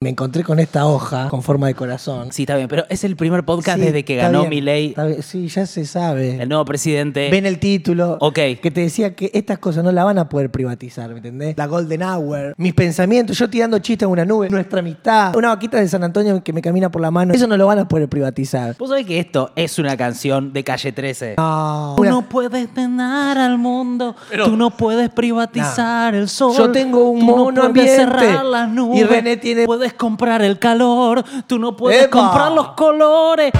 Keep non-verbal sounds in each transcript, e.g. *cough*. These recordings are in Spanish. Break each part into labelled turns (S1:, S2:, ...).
S1: Me encontré con esta hoja con forma de corazón.
S2: Sí, está bien, pero es el primer podcast
S1: Sí,
S2: desde que
S1: está
S2: ganó
S1: bien,
S2: Milei,
S1: está bien. Sí, ya se sabe.
S2: el nuevo presidente.
S1: Ven el título.
S2: Ok.
S1: Que te decía que estas cosas no la van a poder privatizar, ¿me entendés? La Golden Hour, mis pensamientos, yo tirando chistes en una nube, nuestra amistad, una vaquita de San Antonio que me camina por la mano. Eso no lo van a poder privatizar.
S2: Vos sabés que esto es una canción de Calle 13.
S1: No.
S2: Tú
S1: Una-
S2: no puedes tener al mundo, tú no puedes privatizar el sol.
S1: Yo tengo un
S2: tú no
S1: mono
S2: puedes
S1: ambiente,
S2: cerrar las nubes.
S1: y René tiene-
S2: Puedes comprar el calor, tú no puedes
S1: ¡Epa!
S2: comprar los colores.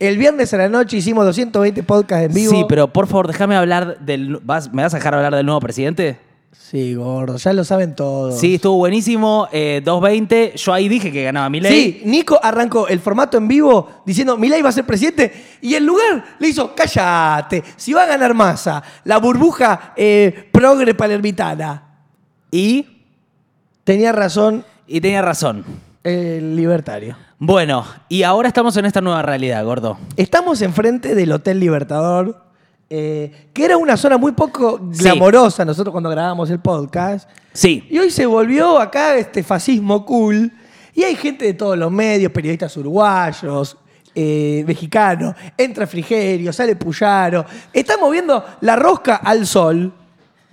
S1: El viernes a la noche hicimos 220 podcasts en vivo.
S2: Sí, pero por favor, déjame hablar del. ¿vas- ¿Me vas a dejar hablar del nuevo presidente?
S1: Sí, gordo, ya lo saben todos.
S2: Sí, estuvo buenísimo. eh, 220. Yo ahí dije que ganaba Milei.
S1: Sí, Nico arrancó el formato en vivo diciendo Milei va a ser presidente y el lugar le hizo cállate, si va a ganar masa, la burbuja eh, progre palermitana.
S2: Y.
S1: Tenía razón
S2: Y tenía razón.
S1: el libertario.
S2: Bueno, y ahora estamos en esta nueva realidad, gordo.
S1: Estamos enfrente del Hotel Libertador, eh, que era una zona muy poco
S2: Sí.
S1: glamorosa nosotros cuando grabábamos el podcast.
S2: Sí.
S1: Y hoy se volvió acá este fascismo cool. Y hay gente de todos los medios, periodistas uruguayos, eh, mexicanos. Entra Frigerio, sale Puyaro. Está moviendo la rosca al sol.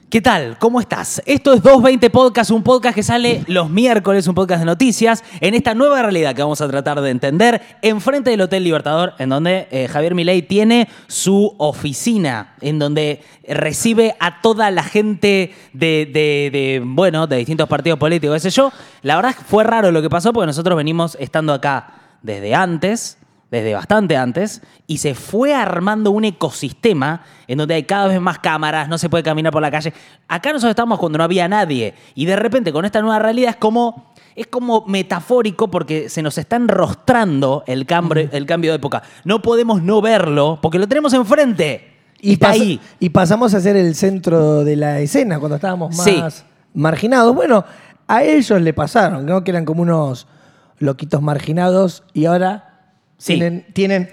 S2: ¿Qué tal? ¿Cómo estás? Esto es 220 Podcast, un podcast que sale los miércoles, un podcast de noticias, en esta nueva realidad que vamos a tratar de entender, enfrente del Hotel Libertador, en donde eh, Javier Milei tiene su oficina, en donde recibe a toda la gente de, de- de, bueno, de distintos partidos políticos, qué sé yo. La verdad fue raro lo que pasó porque nosotros venimos estando acá desde antes, desde bastante antes, y se fue armando un ecosistema en donde hay cada vez más cámaras, no se puede caminar por la calle. Acá nosotros estábamos cuando no había nadie, y de repente con esta nueva realidad es como, es como metafórico porque se nos está enrostrando el cambio, el cambio de época. No podemos no verlo porque lo tenemos enfrente. Y está ahí.
S1: y pasamos a ser el centro de la escena cuando estábamos más
S2: Sí.
S1: marginados. Bueno, a ellos le pasaron, ¿no? Que eran como unos loquitos marginados y ahora
S2: Sí.
S1: tienen, tienen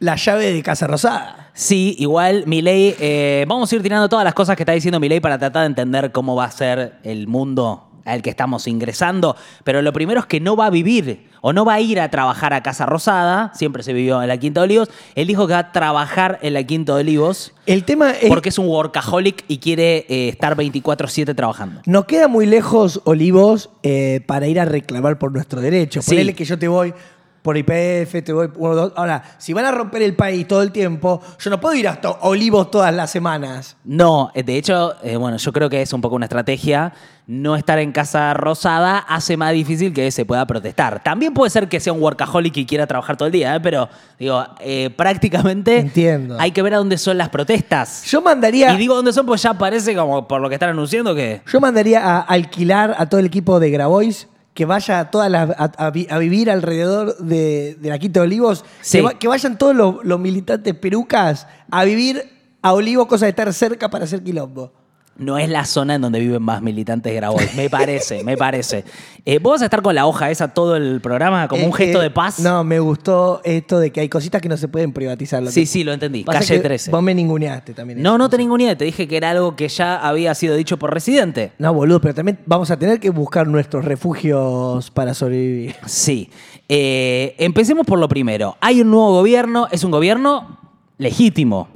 S1: la llave de Casa Rosada.
S2: Sí, igual Milei, eh, vamos a ir tirando todas las cosas que está diciendo Milei para tratar de entender cómo va a ser el mundo al que estamos ingresando, pero lo primero es que no va a vivir o no va a ir a trabajar a Casa Rosada, siempre se vivió en la Quinta de Olivos, él dijo que va a trabajar en la Quinta de Olivos
S1: El tema es...
S2: porque es un workaholic y quiere eh, estar 24/7 trabajando.
S1: Nos queda muy lejos, Olivos, eh, para ir a reclamar por nuestro derecho.
S2: Sí.
S1: Ponele que yo te voy por IPF, te voy uno, dos. Ahora, si van a romper el país todo el tiempo, yo no puedo ir hasta Olivos todas las semanas.
S2: No, eh, de hecho, eh, bueno, yo creo que es un poco una estrategia. No estar en Casa Rosada hace más difícil que se pueda protestar. También puede ser que sea un workaholic y quiera trabajar todo el día, ¿eh? pero digo, eh, prácticamente
S1: Entiendo.
S2: hay que ver a dónde son las protestas.
S1: Yo mandaría,
S2: Y digo dónde son, pues ya parece como por lo que están anunciando que...
S1: yo mandaría a alquilar a todo el equipo de Grabois que vaya a, todas las- a, a vi- a vivir alrededor de, de la Quinta de Olivos.
S2: Sí.
S1: Que, va- que vayan todos los, los militantes perucas a vivir a Olivos, cosa de estar cerca para hacer quilombo.
S2: No es la zona en donde viven más militantes Grabois. Me parece, me parece. Eh, ¿Vos vas a estar con la hoja esa todo el programa como un
S1: Eh,
S2: gesto
S1: eh,
S2: de paz?
S1: No, me gustó esto de que hay cositas que no se pueden privatizar. Lo
S2: Sí,
S1: que-
S2: sí, lo entendí.
S1: Pasa
S2: Calle
S1: que
S2: 13.
S1: Vos me ninguneaste también.
S2: No,
S1: eso,
S2: no te ninguneé. Te dije que era algo que ya había sido dicho por Residente.
S1: No, boludo, pero también vamos a tener que buscar nuestros refugios para sobrevivir.
S2: Sí. Eh, empecemos por lo primero. Hay un nuevo gobierno, es un gobierno legítimo,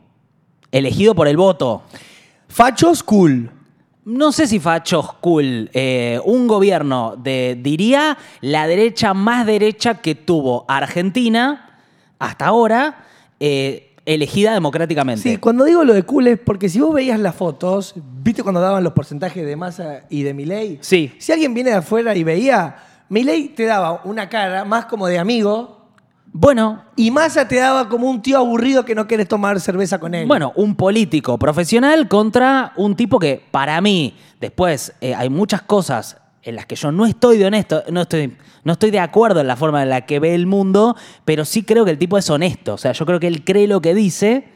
S2: elegido por el voto.
S1: Fachos, cool.
S2: No sé si fachos cool. eh, un gobierno de, diría, la derecha más derecha que tuvo Argentina hasta ahora, eh, elegida democráticamente.
S1: Sí, cuando digo lo de cool es porque si vos veías las fotos, ¿viste cuando daban los porcentajes de Massa y de Milei?
S2: Sí.
S1: Si alguien viene de afuera y veía, Milei te daba una cara más como de amigo
S2: Bueno,
S1: y Massa te daba como un tío aburrido que no quieres tomar cerveza con él.
S2: Bueno, un político profesional contra un tipo que, para mí, después eh, hay muchas cosas en las que yo no estoy de honesto, no estoy, no estoy de acuerdo en la forma en la que ve el mundo, pero sí creo que el tipo es honesto. O sea, yo creo que él cree lo que dice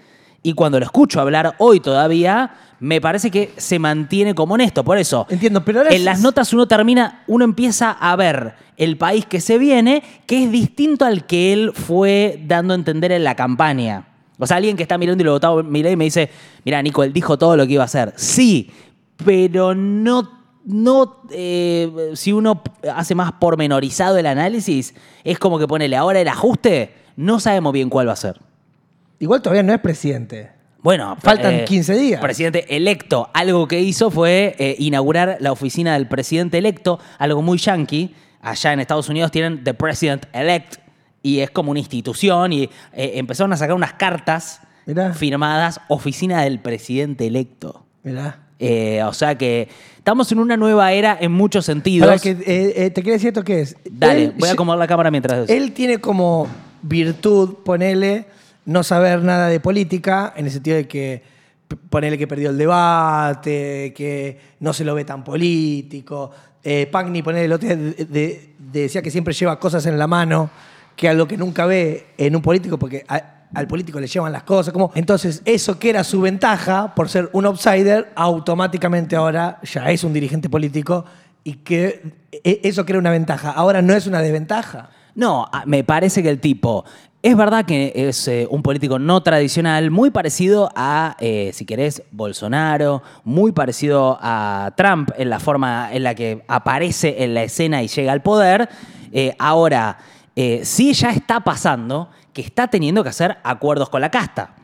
S2: y cuando lo escucho hablar hoy todavía, me parece que se mantiene como honesto. Por eso,
S1: Entiendo, pero ahora
S2: en
S1: es-
S2: las notas uno termina, uno empieza a ver el país que se viene, que es distinto al que él fue dando a entender en la campaña. O sea, alguien que está mirando y lo votaba Milei me dice, mira, Nico, él dijo todo lo que iba a hacer. Sí, pero no no, eh, si uno hace más pormenorizado el análisis, es como que ponele ahora el ajuste, no sabemos bien cuál va a ser.
S1: Igual todavía no es presidente.
S2: Bueno,
S1: Faltan
S2: eh,
S1: 15 días.
S2: Presidente electo. Algo que hizo fue eh, inaugurar la oficina del presidente electo, algo muy yankee. Allá en Estados Unidos tienen The President Elect y es como una institución y eh, empezaron a sacar unas cartas
S1: Mirá.
S2: firmadas oficina del presidente electo.
S1: Mirá.
S2: Eh, o sea que estamos en una nueva era en muchos sentidos.
S1: Para que, ¿Te quería decir esto qué es?
S2: Dale,
S1: Él-
S2: voy a acomodar la cámara mientras...
S1: Él tiene como virtud, ponele, no saber nada de política, en el sentido de que p- ponele que perdió el debate, que no se lo ve tan político. Eh, Pagni, ponele, el otro día de- de- de- decía que siempre lleva cosas en la mano, que algo que nunca ve en un político, porque al político le llevan las cosas. Como, entonces, eso que era su ventaja por ser un outsider, automáticamente ahora ya es un dirigente político y que e- eso era una ventaja, ahora no es una desventaja.
S2: No, me parece que el tipo. Es verdad que es eh, un político no tradicional, muy parecido a, eh, si querés, Bolsonaro, muy parecido a Trump en la forma en la que aparece en la escena y llega al poder. Eh, ahora, sí ya está pasando que está teniendo que hacer acuerdos con la casta.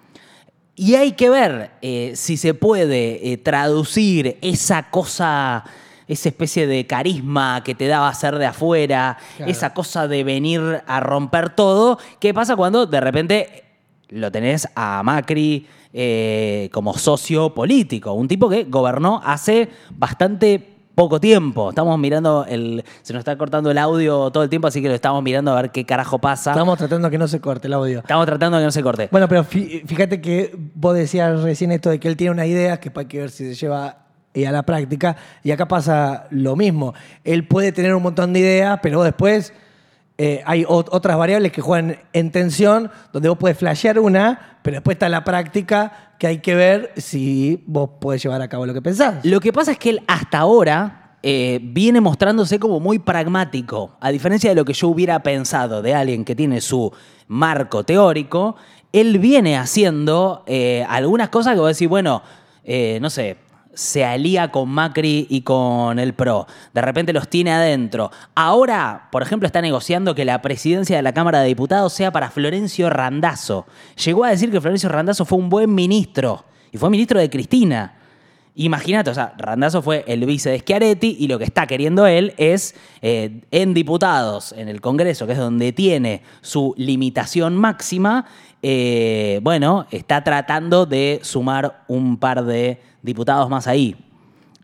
S2: Y hay que ver si se puede traducir esa cosa, esa especie de carisma que te daba ser de afuera,
S1: Claro.
S2: esa cosa de venir a romper todo. ¿Qué pasa cuando de repente lo tenés a Macri eh, como socio político? Un tipo que gobernó hace bastante poco tiempo. Estamos mirando el. Se nos está cortando el audio todo el tiempo, así que lo estamos mirando a ver qué carajo pasa.
S1: Estamos tratando que no se corte el audio.
S2: Estamos tratando que no se corte.
S1: Bueno, pero fí- fíjate que vos decías recién esto de que él tiene una idea que hay que ver si se lleva eh, a la práctica. Y acá pasa lo mismo. Él puede tener un montón de ideas, pero después eh, hay ot- otras variables que juegan en tensión, donde vos puedes flashear una, pero después está la práctica que hay que ver si vos podés llevar a cabo lo que pensás.
S2: Lo que pasa es que él hasta ahora eh, viene mostrándose como muy pragmático, a diferencia de lo que yo hubiera pensado de alguien que tiene su marco teórico, él viene haciendo eh, algunas cosas que vos decís, bueno, no sé, se alía con Macri y con el PRO, de repente los tiene adentro. Ahora, por ejemplo, está negociando que la presidencia de la Cámara de Diputados sea para Florencio Randazzo. Llegó a decir que Florencio Randazzo fue un buen ministro y fue ministro de Cristina. Imagínate, o sea, Randazzo fue el vice de Schiaretti y lo que está queriendo él es eh, en diputados, en el Congreso, que es donde tiene su limitación máxima, eh, bueno, está tratando de sumar un par de diputados más ahí.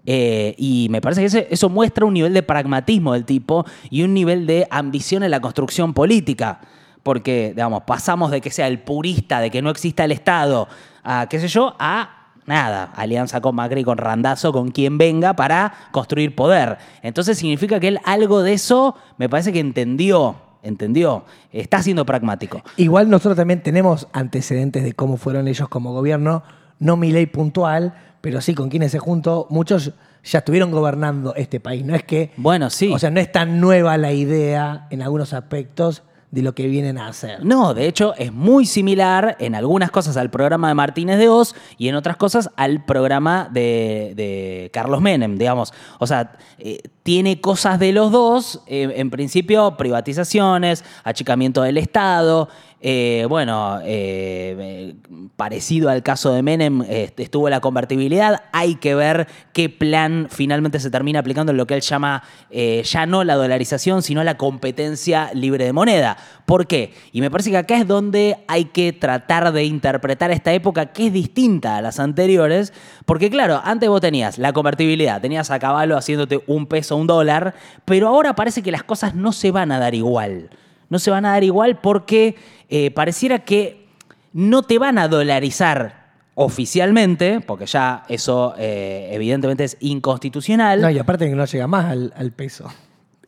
S2: Eh, y me parece que eso muestra un nivel de pragmatismo del tipo y un nivel de ambición en la construcción política. Porque, digamos, pasamos de que sea el purista, de que no exista el Estado, a, qué sé yo, a nada, alianza con Macri, con Randazo, con quien venga para construir poder. Entonces significa que él algo de eso me parece que entendió, entendió, está siendo pragmático.
S1: Igual nosotros también tenemos antecedentes de cómo fueron ellos como gobierno, no mi ley puntual, pero sí con quienes se juntó, muchos ya estuvieron gobernando este país. No es que,
S2: Bueno, sí.
S1: o sea, no es tan nueva la idea en algunos aspectos de lo que vienen a hacer.
S2: No, de hecho es muy similar en algunas cosas al programa de Martínez de Oz y en otras cosas al programa de, de Carlos Menem, digamos. O sea, eh, tiene cosas de los dos, eh, en principio privatizaciones, achicamiento del Estado. Eh, bueno, eh, parecido al caso de Menem, eh, estuvo la convertibilidad. Hay que ver qué plan finalmente se termina aplicando en lo que él llama eh, ya no la dolarización, sino la competencia libre de moneda. ¿Por qué? Y me parece que acá es donde hay que tratar de interpretar esta época que es distinta a las anteriores, porque claro, antes vos tenías la convertibilidad, tenías a caballo haciéndote un peso, un dólar, pero ahora parece que las cosas no se van a dar igual. No se van a dar igual porque eh, pareciera que no te van a dolarizar oficialmente, porque ya eso eh, evidentemente es inconstitucional.
S1: No, y aparte que no llega más al, al peso.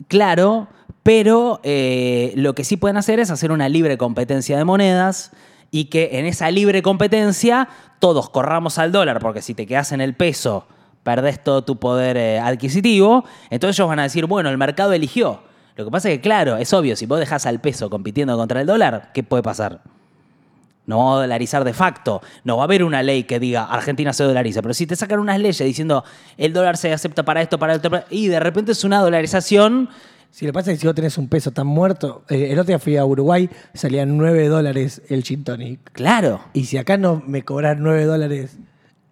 S2: Claro, pero eh, lo que sí pueden hacer es hacer una libre competencia de monedas y que en esa libre competencia todos corramos al dólar, porque si te quedas en el peso perdés todo tu poder eh, adquisitivo, entonces ellos van a decir, bueno, el mercado eligió. Lo que pasa es que, claro, es obvio, si vos dejás al peso compitiendo contra el dólar, ¿qué puede pasar? No vamos a dolarizar de facto. No va a haber una ley que diga Argentina se dolariza. Pero si te sacan unas leyes diciendo el dólar se acepta para esto, para esto, para- y de repente es una dolarización.
S1: Si le pasa es que si vos tenés un peso tan muerto, eh, el otro día fui a Uruguay, salían 9 dólares el gin tonic.
S2: Claro.
S1: Y si acá no me cobran 9 dólares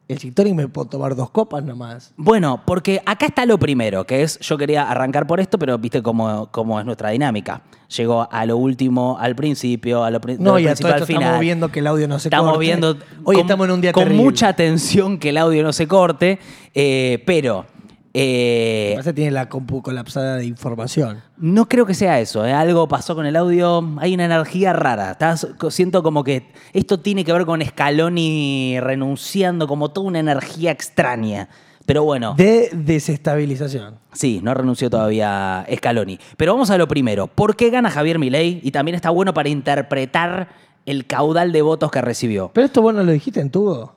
S1: el gin tonic, me puedo tomar dos copas nomás.
S2: Bueno, porque acá está lo primero, que es, yo quería arrancar por esto, pero viste cómo, cómo es nuestra dinámica. Llegó a lo último, al principio, a lo, pri-
S1: No,
S2: lo
S1: y a todo
S2: al final.
S1: estamos viendo que el audio no se
S2: Estamos
S1: corte.
S2: viendo.
S1: Hoy
S2: con-
S1: estamos en un día
S2: Con
S1: terrible.
S2: mucha atención que el audio no se corte, eh, pero. Eh,
S1: tiene la compu colapsada de información.
S2: no creo que sea eso. ¿eh? Algo pasó con el audio. Hay una energía rara. Estás- siento como que esto tiene que ver con Scaloni renunciando, como toda una energía extraña. Pero bueno.
S1: De desestabilización.
S2: Sí, no renunció todavía Scaloni. Pero vamos a lo primero. ¿Por qué gana Javier Milei? Y también está bueno para interpretar el caudal de votos que recibió.
S1: Pero esto vos no lo dijiste en tubo.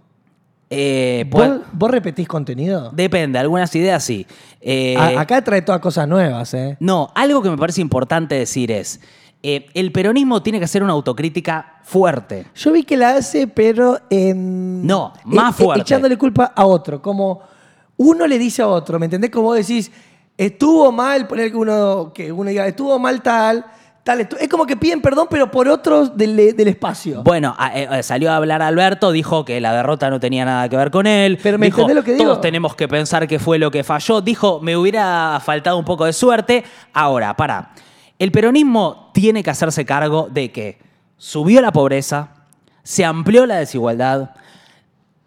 S2: Eh,
S1: ¿Vos,
S2: pues,
S1: vos repetís contenido?
S2: depende, algunas ideas sí. Eh,
S1: acá trae todas cosas nuevas, ¿eh?
S2: No, algo que me parece importante decir es, eh, el peronismo tiene que hacer una autocrítica fuerte.
S1: Yo vi que la hace, pero en.
S2: No, más
S1: e-
S2: fuerte.
S1: Echándole culpa a otro. Como uno le dice a otro, ¿me entendés? Como vos decís, estuvo mal, poner que uno, que uno diga, estuvo mal tal, tal. estu-". Es como que piden perdón, pero por otros del, del espacio.
S2: Bueno, a- eh, eh, salió a hablar Alberto, dijo que la derrota no tenía nada que ver con él.
S1: Pero ¿me
S2: dijo,
S1: lo que digo?
S2: Todos tenemos que pensar que fue lo que falló. Dijo, me hubiera faltado un poco de suerte. Ahora, para. El peronismo tiene que hacerse cargo de que subió la pobreza, se amplió la desigualdad,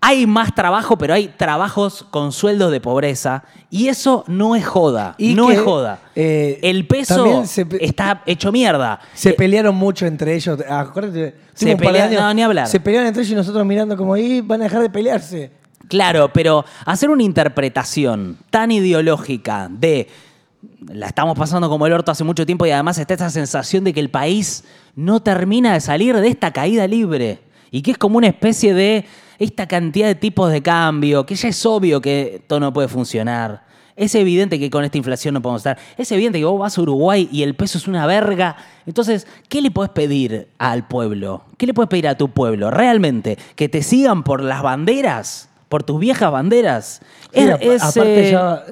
S2: hay más trabajo, pero hay trabajos con sueldos de pobreza. Y eso no es joda.
S1: Y
S2: no
S1: que,
S2: es joda.
S1: eh,
S2: el peso
S1: se
S2: está hecho mierda.
S1: Se
S2: Eh,
S1: pelearon mucho entre ellos. Acuérdate,
S2: Se
S1: tuvo un par de
S2: pelea-
S1: años,
S2: no, ni hablar.
S1: Se pelearon entre ellos y nosotros mirando como ahí van a dejar de pelearse.
S2: Claro, pero hacer una interpretación tan ideológica de la estamos pasando como el orto hace mucho tiempo y además está esta sensación de que el país no termina de salir de esta caída libre y que es como una especie de esta cantidad de tipos de cambio, que ya es obvio que esto no puede funcionar. Es evidente que con esta inflación no podemos estar. Es evidente que vos vas a Uruguay y el peso es una verga. Entonces, ¿qué le podés pedir al pueblo? ¿Qué le podés pedir a tu pueblo? ¿Realmente? ¿Que te sigan por las banderas? ¿Por tus viejas banderas? Es-
S1: aparte
S2: eh,
S1: ya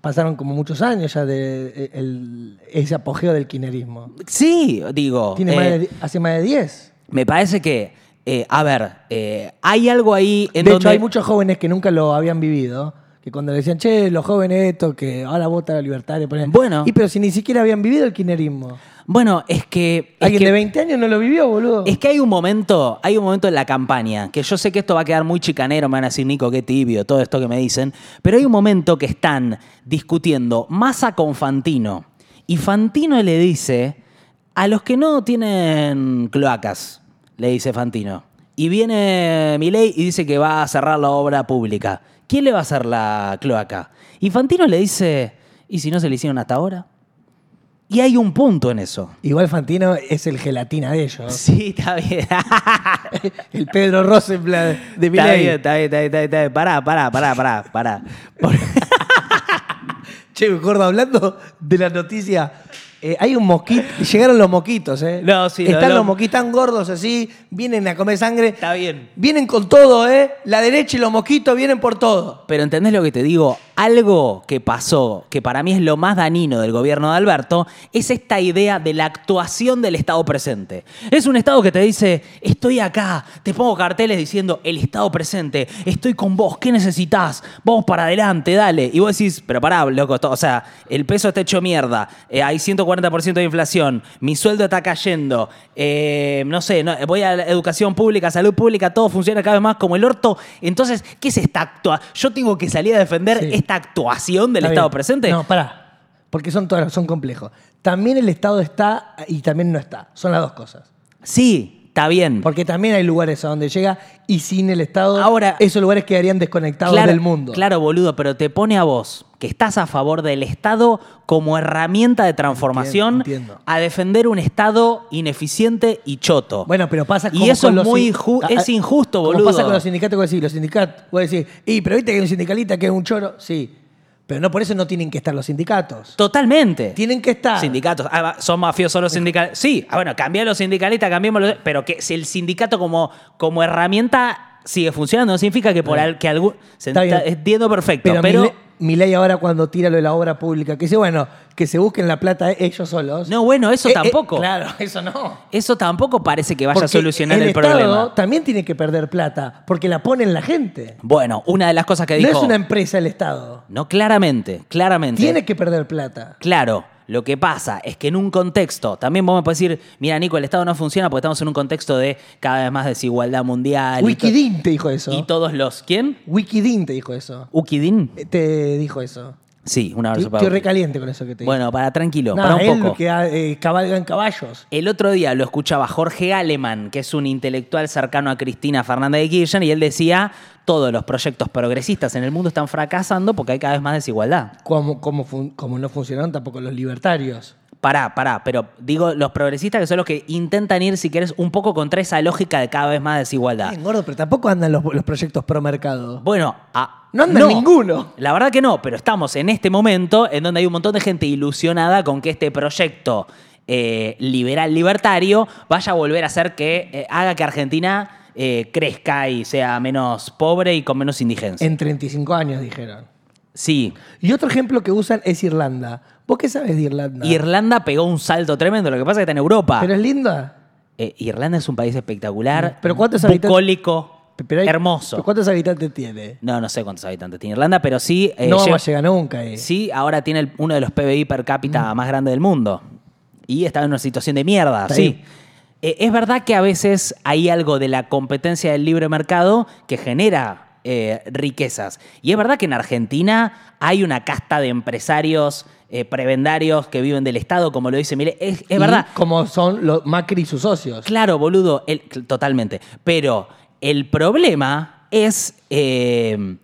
S1: pasaron como muchos años ya de eh, el- ese apogeo del kinerismo.
S2: Sí, digo.
S1: Tiene
S2: eh,
S1: más de di- hace más de 10.
S2: me parece que, eh, a ver, eh, hay algo ahí en
S1: de
S2: donde...
S1: hecho, hay muchos jóvenes que nunca lo habían vivido, que cuando le decían, che, los jóvenes esto, que ahora vota la libertad,
S2: Bueno.
S1: Y pero si ni siquiera habían vivido el kinerismo.
S2: Bueno, es que... es
S1: Alguien
S2: que-
S1: de 20 años no lo vivió, boludo.
S2: Es que hay un momento, hay un momento en la campaña, que yo sé que esto va a quedar muy chicanero, me van a decir, Nico, qué tibio, todo esto que me dicen, pero hay un momento que están discutiendo Massa con Fantino. Y Fantino le dice, a los que no tienen cloacas, le dice Fantino. Y viene Milei y dice que va a cerrar la obra pública. ¿Quién le va a hacer la cloaca? Y Fantino le dice, ¿y si no se le hicieron hasta ahora? Y hay un punto en eso.
S1: Igual Fantino es el gelatina de ellos. *laughs*
S2: Sí, está bien. *laughs*
S1: el Pedro Rosenblatt de
S2: Está
S1: Milei.
S2: bien, está bien, está bien, está bien, está bien. Pará, pará, pará, pará, pará. *laughs*
S1: Che, gordo, hablando de la noticia, eh, hay un mosquito, llegaron los mosquitos, ¿eh?
S2: No, sí,
S1: Están los
S2: los-
S1: mosquitos tan gordos así, vienen a comer sangre.
S2: Está bien.
S1: Vienen con todo, ¿eh? La derecha y los mosquitos vienen por todo.
S2: Pero ¿entendés lo que te digo? Algo que pasó, que para mí es lo más dañino del gobierno de Alberto, es esta idea de la actuación del Estado presente. Es un Estado que te dice, estoy acá, te pongo carteles diciendo, el Estado presente, estoy con vos, ¿qué necesitas? Vamos para adelante, dale. Y vos decís, pero pará, loco, o sea, el peso está hecho mierda, eh, hay 140% de inflación, mi sueldo está cayendo, eh, no sé, no- voy a la educación pública, salud pública, todo funciona cada vez más como el orto. Entonces, ¿qué es esta actuación? Yo tengo que salir a defender
S1: Sí.
S2: esta actuación del
S1: Está
S2: Estado
S1: bien.
S2: presente.
S1: No, pará. Porque son todas, son complejos. También el Estado está y también no está. Son las dos cosas.
S2: Sí, está bien.
S1: Porque también hay lugares a donde llega y sin el Estado,
S2: Ahora-
S1: esos lugares quedarían desconectados
S2: claro,
S1: del mundo.
S2: Claro, boludo, pero te pone a vos, que estás a favor del Estado como herramienta de transformación,
S1: Entiendo, entiendo.
S2: a defender un Estado ineficiente y choto.
S1: Bueno, pero pasa
S2: Y
S1: como
S2: eso
S1: con
S2: es
S1: los
S2: muy es injusto,
S1: como
S2: boludo.
S1: pasa con los sindicatos, vos decís, los sindicatos, vos decís, y pero viste que hay un sindicalista que es un choro, sí. Pero no por eso no tienen que estar los sindicatos.
S2: Totalmente.
S1: Tienen que estar.
S2: Sindicatos. Ah, son mafiosos los sindicalistas. Sí, ah, bueno, cambiar los sindicalistas, cambiemos los. Pero que si el sindicato como, como herramienta sigue funcionando, no significa que por al, que algún. se
S1: Está
S2: Entiendo perfecto.
S1: Pero,
S2: Pero.
S1: Milei- Milei ahora cuando tira lo de la obra pública, que dice, bueno, que se busquen la plata ellos solos.
S2: No, bueno, eso
S1: Eh, eh,
S2: tampoco.
S1: claro, *laughs* eso no.
S2: Eso tampoco parece que vaya a
S1: Porque
S2: solucionar el,
S1: Estado
S2: problema.
S1: también tiene que perder plata, porque la ponen la gente.
S2: Bueno, una de las cosas que
S1: No
S2: dijo.
S1: es una empresa el Estado.
S2: No, claramente, claramente.
S1: Tiene que perder plata.
S2: Claro, lo que pasa es que en un contexto, también vos me podés decir, mira, Nico, el Estado no funciona porque estamos en un contexto de cada vez más desigualdad mundial.
S1: Wikidin te dijo eso.
S2: Y todos los. ¿Quién?
S1: Wikidin te dijo eso.
S2: ¿Ukidin?
S1: Eh, Te dijo eso.
S2: Sí, un abrazo
S1: Estoy,
S2: para
S1: estoy recaliente con eso que te dijo.
S2: Bueno, para tranquilo,
S1: Nah,
S2: para un
S1: él
S2: poco.
S1: que eh, cabalga en caballos.
S2: El otro día lo escuchaba Jorge Aleman, que es un intelectual cercano a Cristina Fernández de Kirchner, y él decía, todos los proyectos progresistas en el mundo están fracasando porque hay cada vez más desigualdad.
S1: Como, como, fun- como no funcionaron tampoco los libertarios.
S2: Pará, pará, pero digo los progresistas que son los que intentan ir, si querés, un poco contra esa lógica de cada vez más desigualdad.
S1: Bien, gordo, pero tampoco andan los, los proyectos pro mercado.
S2: Bueno, a-
S1: No anda ninguno.
S2: La verdad que no, pero estamos en este momento en donde hay un montón de gente ilusionada con que este proyecto eh, liberal libertario vaya a volver a hacer que eh, haga que Argentina eh, crezca y sea menos pobre y con menos indigencia.
S1: En 35 años, dijeron.
S2: Sí,
S1: Y otro ejemplo que usan es Irlanda. ¿Vos qué sabes de Irlanda?
S2: Irlanda pegó un salto tremendo, lo que pasa es que está en Europa.
S1: ¿Pero es linda?
S2: Irlanda es un país espectacular,
S1: ¿Pero cuántos habitantes-
S2: bucólico,
S1: Pero hay-
S2: hermoso.
S1: ¿pero ¿Cuántos habitantes tiene?
S2: No, no sé cuántos habitantes tiene Irlanda, pero sí. eh,
S1: no
S2: lle-
S1: vamos a llegar nunca ahí.
S2: Sí, ahora tiene el- uno de los PBI per cápita más grandes del mundo. Y está en una situación de mierda,
S1: Está
S2: sí. Eh, es verdad que a veces hay algo de la competencia del libre mercado que genera eh, riquezas. Y es verdad que en Argentina hay una casta de empresarios eh, prebendarios que viven del Estado, como lo dice Milei. Es, es
S1: Y
S2: verdad.
S1: Como son los Macri y sus socios.
S2: Claro, boludo, el- totalmente. Pero el problema es. eh,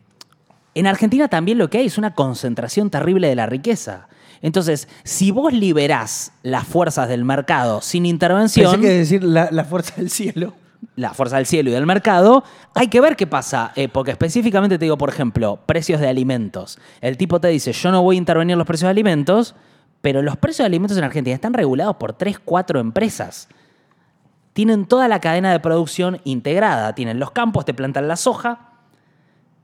S2: en Argentina también lo que hay es una concentración terrible de la riqueza. Entonces, si vos liberás las fuerzas del mercado sin intervención,
S1: Pensé que decir la, la fuerza del cielo.
S2: la fuerza del cielo y del mercado, hay que ver qué pasa. Eh, porque específicamente te digo, por ejemplo, precios de alimentos. El tipo te dice, yo no voy a intervenir en los precios de alimentos, pero los precios de alimentos en Argentina están regulados por tres, cuatro empresas. Tienen toda la cadena de producción integrada. Tienen los campos, te plantan la soja,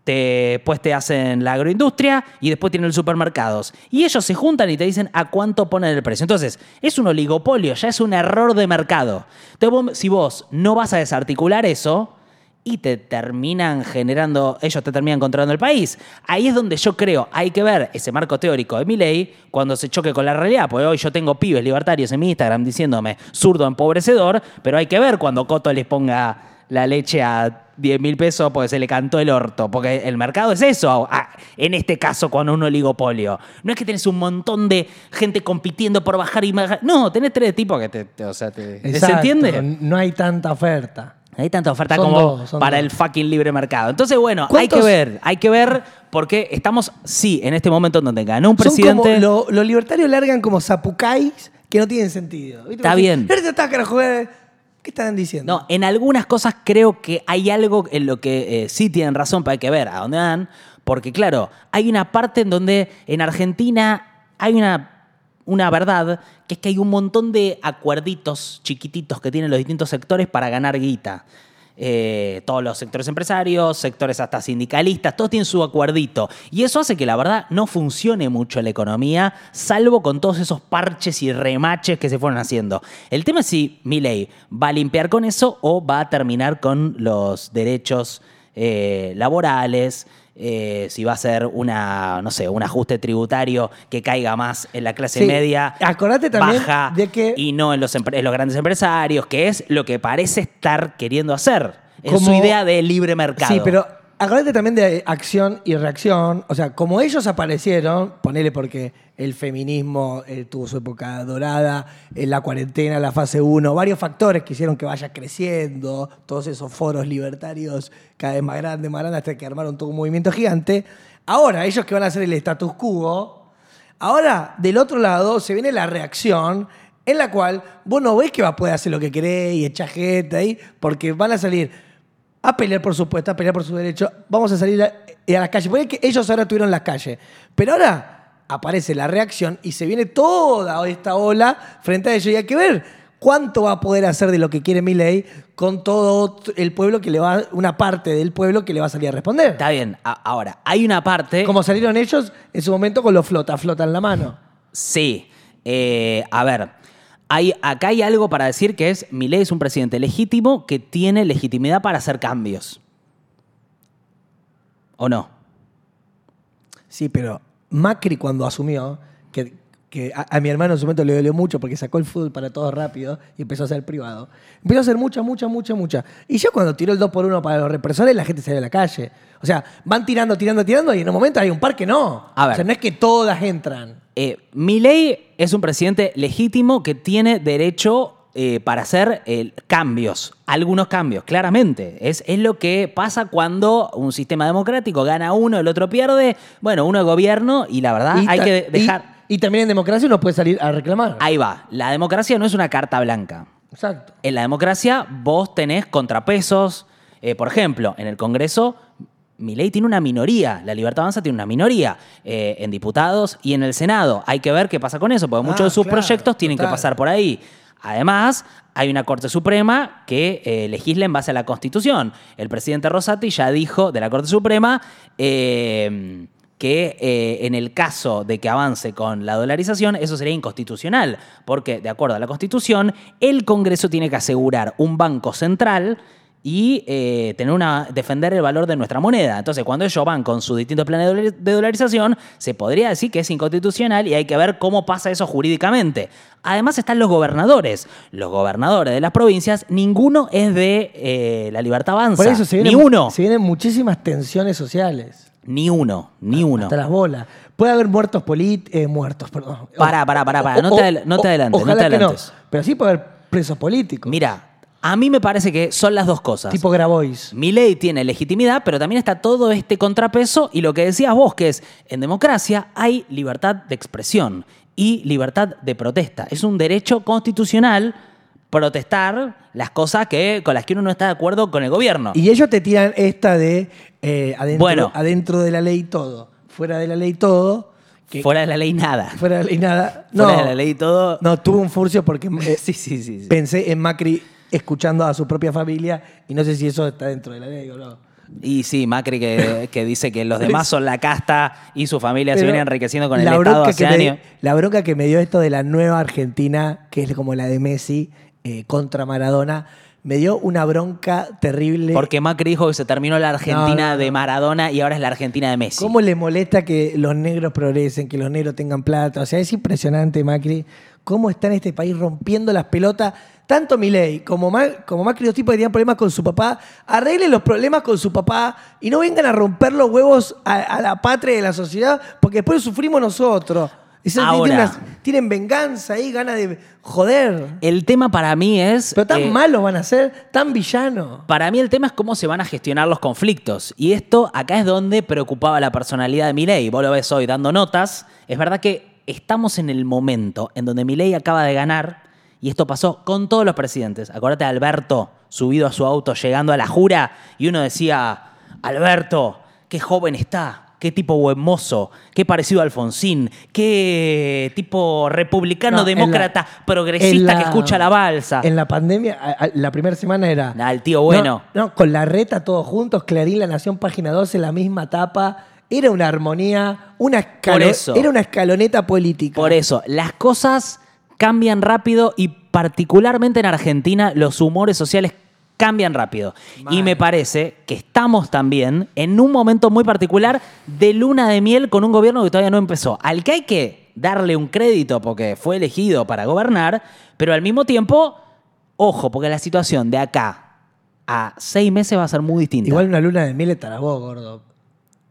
S2: te, después te hacen la agroindustria y después tienen los supermercados. Y ellos se juntan y te dicen a cuánto ponen el precio. Entonces, es un oligopolio, ya es un error de mercado. Entonces, si vos no vas a desarticular eso y te terminan generando, ellos te terminan controlando el país, ahí es donde yo creo, hay que ver ese marco teórico de mi ley cuando se choque con la realidad. Porque hoy yo tengo pibes libertarios en mi Instagram diciéndome zurdo empobrecedor, pero hay que ver cuando Coto les ponga la leche a 10 mil pesos porque se le cantó el orto. Porque el mercado es eso, ah, en este caso, cuando un oligopolio. No es que tenés un montón de gente compitiendo por bajar y bajar. No, tenés tres tipos que te. te- o sea, te- ¿se entiende?
S1: No hay tanta oferta.
S2: Hay tanta oferta
S1: Son
S2: como
S1: dos,
S2: para
S1: dos.
S2: el fucking libre mercado. Entonces, bueno, hay
S1: ¿Cuántos-
S2: que ver, hay que ver porque estamos, sí, en este momento en donde ganó un
S1: Son
S2: presidente.
S1: como, lo- los libertarios largan como zapucais que no tienen sentido. ¿Viste?
S2: Está bien.
S1: si, "Ahorita está, carajo, eh". ¿Qué están diciendo?
S2: No, en algunas cosas creo que hay algo en lo que eh, sí tienen razón, pero hay que ver a dónde van. Porque, claro, hay una parte en donde en Argentina hay una, una verdad, que es que hay un montón de acuerditos chiquititos que tienen los distintos sectores para ganar guita. Eh, todos los sectores empresarios, sectores hasta sindicalistas, todos tienen su acuerdito. Y eso hace que la verdad no funcione mucho la economía, salvo con todos esos parches y remaches que se fueron haciendo. El tema es si Milei va a limpiar con eso o va a terminar con los derechos eh, laborales, eh, si va a ser una, no sé, un ajuste tributario que caiga más en la clase
S1: Sí.
S2: media
S1: Acordate también
S2: baja
S1: de que-
S2: y no en los, empre- en los grandes empresarios, que es lo que parece estar queriendo hacer. En su idea de libre mercado.
S1: Sí, pero acuérdate también de acción y reacción. O sea, como ellos aparecieron, ponele porque el feminismo eh, tuvo su época dorada, en la cuarentena, la fase 1, varios factores que hicieron que vaya creciendo, todos esos foros libertarios cada vez más grandes, más grandes, hasta que armaron todo un movimiento gigante. Ahora, ellos que van a hacer el status quo, ahora del otro lado se viene la reacción en la cual vos no ves que va a poder hacer lo que querés y echar gente ahí, porque van a salir a pelear por su puesto, a pelear por su derecho. Vamos a salir a, a las calles. Porque que ellos ahora tuvieron las calles. Pero ahora aparece la reacción y se viene toda esta ola frente a ellos. Y hay que ver cuánto va a poder hacer de lo que quiere Milei con todo el pueblo que le va, una parte del pueblo que le va a salir a responder.
S2: Está bien. A- ahora, hay una parte.
S1: Como salieron ellos en su momento con los flota, flota en la mano.
S2: Sí. Eh, a ver, hay, acá hay algo para decir que es, Milei es un presidente legítimo que tiene legitimidad para hacer cambios. ¿O no?
S1: Sí, pero Macri cuando asumió, que, que a, a mi hermano en su momento le dolió mucho porque sacó el fútbol para todos rápido y empezó a hacer privado. Empezó a hacer mucha, mucha, mucha, mucha. Y ya cuando tiró el 2 por 1 para los represores, la gente salió a la calle. O sea, van tirando, tirando, tirando y en un momento hay un par que no.
S2: A ver.
S1: O sea, no es que todas entran.
S2: Eh, Milei es un presidente legítimo que tiene derecho eh, para hacer eh, cambios, algunos cambios, claramente. Es, es lo que pasa cuando un sistema democrático gana uno, el otro pierde. Bueno, uno es gobierno y la verdad
S1: y,
S2: hay que dejar...
S1: Y, también en democracia uno puede salir a reclamar.
S2: Ahí va, la democracia no es una carta blanca.
S1: Exacto.
S2: En la democracia vos tenés contrapesos. Eh, por ejemplo, en el Congreso, Milei tiene una minoría, la Libertad Avanza tiene una minoría eh, en diputados y en el Senado. Hay que ver qué pasa con eso, porque muchos
S1: Ah,
S2: de sus
S1: claro,
S2: proyectos tienen que pasar por ahí. Además, hay una Corte Suprema que eh, legisla en base a la Constitución. El presidente Rosati ya dijo de la Corte Suprema eh, que eh, en el caso de que avance con la dolarización, eso sería inconstitucional, porque de acuerdo a la Constitución, el Congreso tiene que asegurar un banco central y eh, tener una, defender el valor de nuestra moneda. Entonces, cuando ellos van con sus distintos planes de dolari- de dolarización, se podría decir que es inconstitucional y hay que ver cómo pasa eso jurídicamente. Además están los gobernadores. Los gobernadores de las provincias, ninguno es de eh, la libertad avanza.
S1: Por eso se
S2: ni
S1: vienen,
S2: uno.
S1: se vienen muchísimas tensiones sociales.
S2: Ni uno, ni uno.
S1: Hasta las bolas. Puede haber muertos políticos. muertos, perdón.
S2: Pará, pará, pará, pará. No te adel- no te adelantes, no te adelantes.
S1: Pero sí puede haber presos políticos.
S2: Mira, a mí me parece que son las dos cosas.
S1: Tipo Grabois.
S2: Milei tiene legitimidad, pero también está todo este contrapeso y lo que decías vos, que es, en democracia hay libertad de expresión y libertad de protesta. Es un derecho constitucional protestar las cosas que, con las que uno no está de acuerdo con el gobierno.
S1: Y ellos te tiran esta de eh, adentro,
S2: Bueno.
S1: adentro de la ley todo, fuera de la ley todo. que-
S2: Fuera de la ley nada.
S1: fuera de la ley nada. *laughs* No,
S2: Fuera de la ley todo.
S1: no, tuve un furcio porque *laughs* eh,
S2: sí, sí, sí.
S1: pensé en Macri escuchando a su propia familia y no sé si eso está dentro de la ley o no.
S2: Y sí, Macri que, que dice que los demás *laughs* son la casta y su familia se viene enriqueciendo con el Estado hace años.
S1: la bronca que me dio esto de la nueva Argentina, que es como la de Messi eh, contra Maradona, me dio una bronca terrible.
S2: Porque Macri dijo que se terminó la Argentina
S1: No, no, no.
S2: de Maradona y ahora es la Argentina de Messi.
S1: ¿Cómo le molesta que los negros progresen, que los negros tengan plata? O sea, es impresionante, Macri, cómo está en este país rompiendo las pelotas. Tanto Milei como, como Macri, los tipos que tenían problemas con su papá, arreglen los problemas con su papá y no vengan a romper los huevos a, a la patria y a la sociedad, porque después sufrimos nosotros. Eso,
S2: Ahora.
S1: unas- tienen venganza ahí, ganas de joder.
S2: El tema para mí es...
S1: Pero tan
S2: eh,
S1: malos van a ser, tan villanos.
S2: Para mí el tema es cómo se van a gestionar los conflictos. Y esto acá es donde preocupaba la personalidad de Milei. Vos lo ves hoy dando notas. Es verdad que estamos en el momento en donde Milei acaba de ganar. Y esto pasó con todos los presidentes. Acuérdate de Alberto subido a su auto llegando a la jura. Y uno decía, Alberto, qué joven está. Qué tipo buen mozo, qué parecido a Alfonsín, qué tipo republicano,
S1: No, en la-
S2: demócrata, progresista
S1: la-
S2: que escucha la balsa.
S1: En la pandemia, a- a- la primera semana era.
S2: Ah, el tío bueno.
S1: No, no, con la reta todos juntos, Clarín, La Nación, página 12, la misma tapa. Era una armonía, una, escalo-
S2: eso.
S1: era una escaloneta política.
S2: Por eso, las cosas cambian rápido y particularmente en Argentina los humores sociales cambian rápido. Y me parece que estamos también en un momento muy particular de luna de miel con un gobierno que todavía no empezó, al que hay que darle un crédito porque fue elegido para gobernar, pero al mismo tiempo, ojo, porque la situación de acá a seis meses va a ser muy distinta.
S1: Igual una luna de miel estará vos, gordo.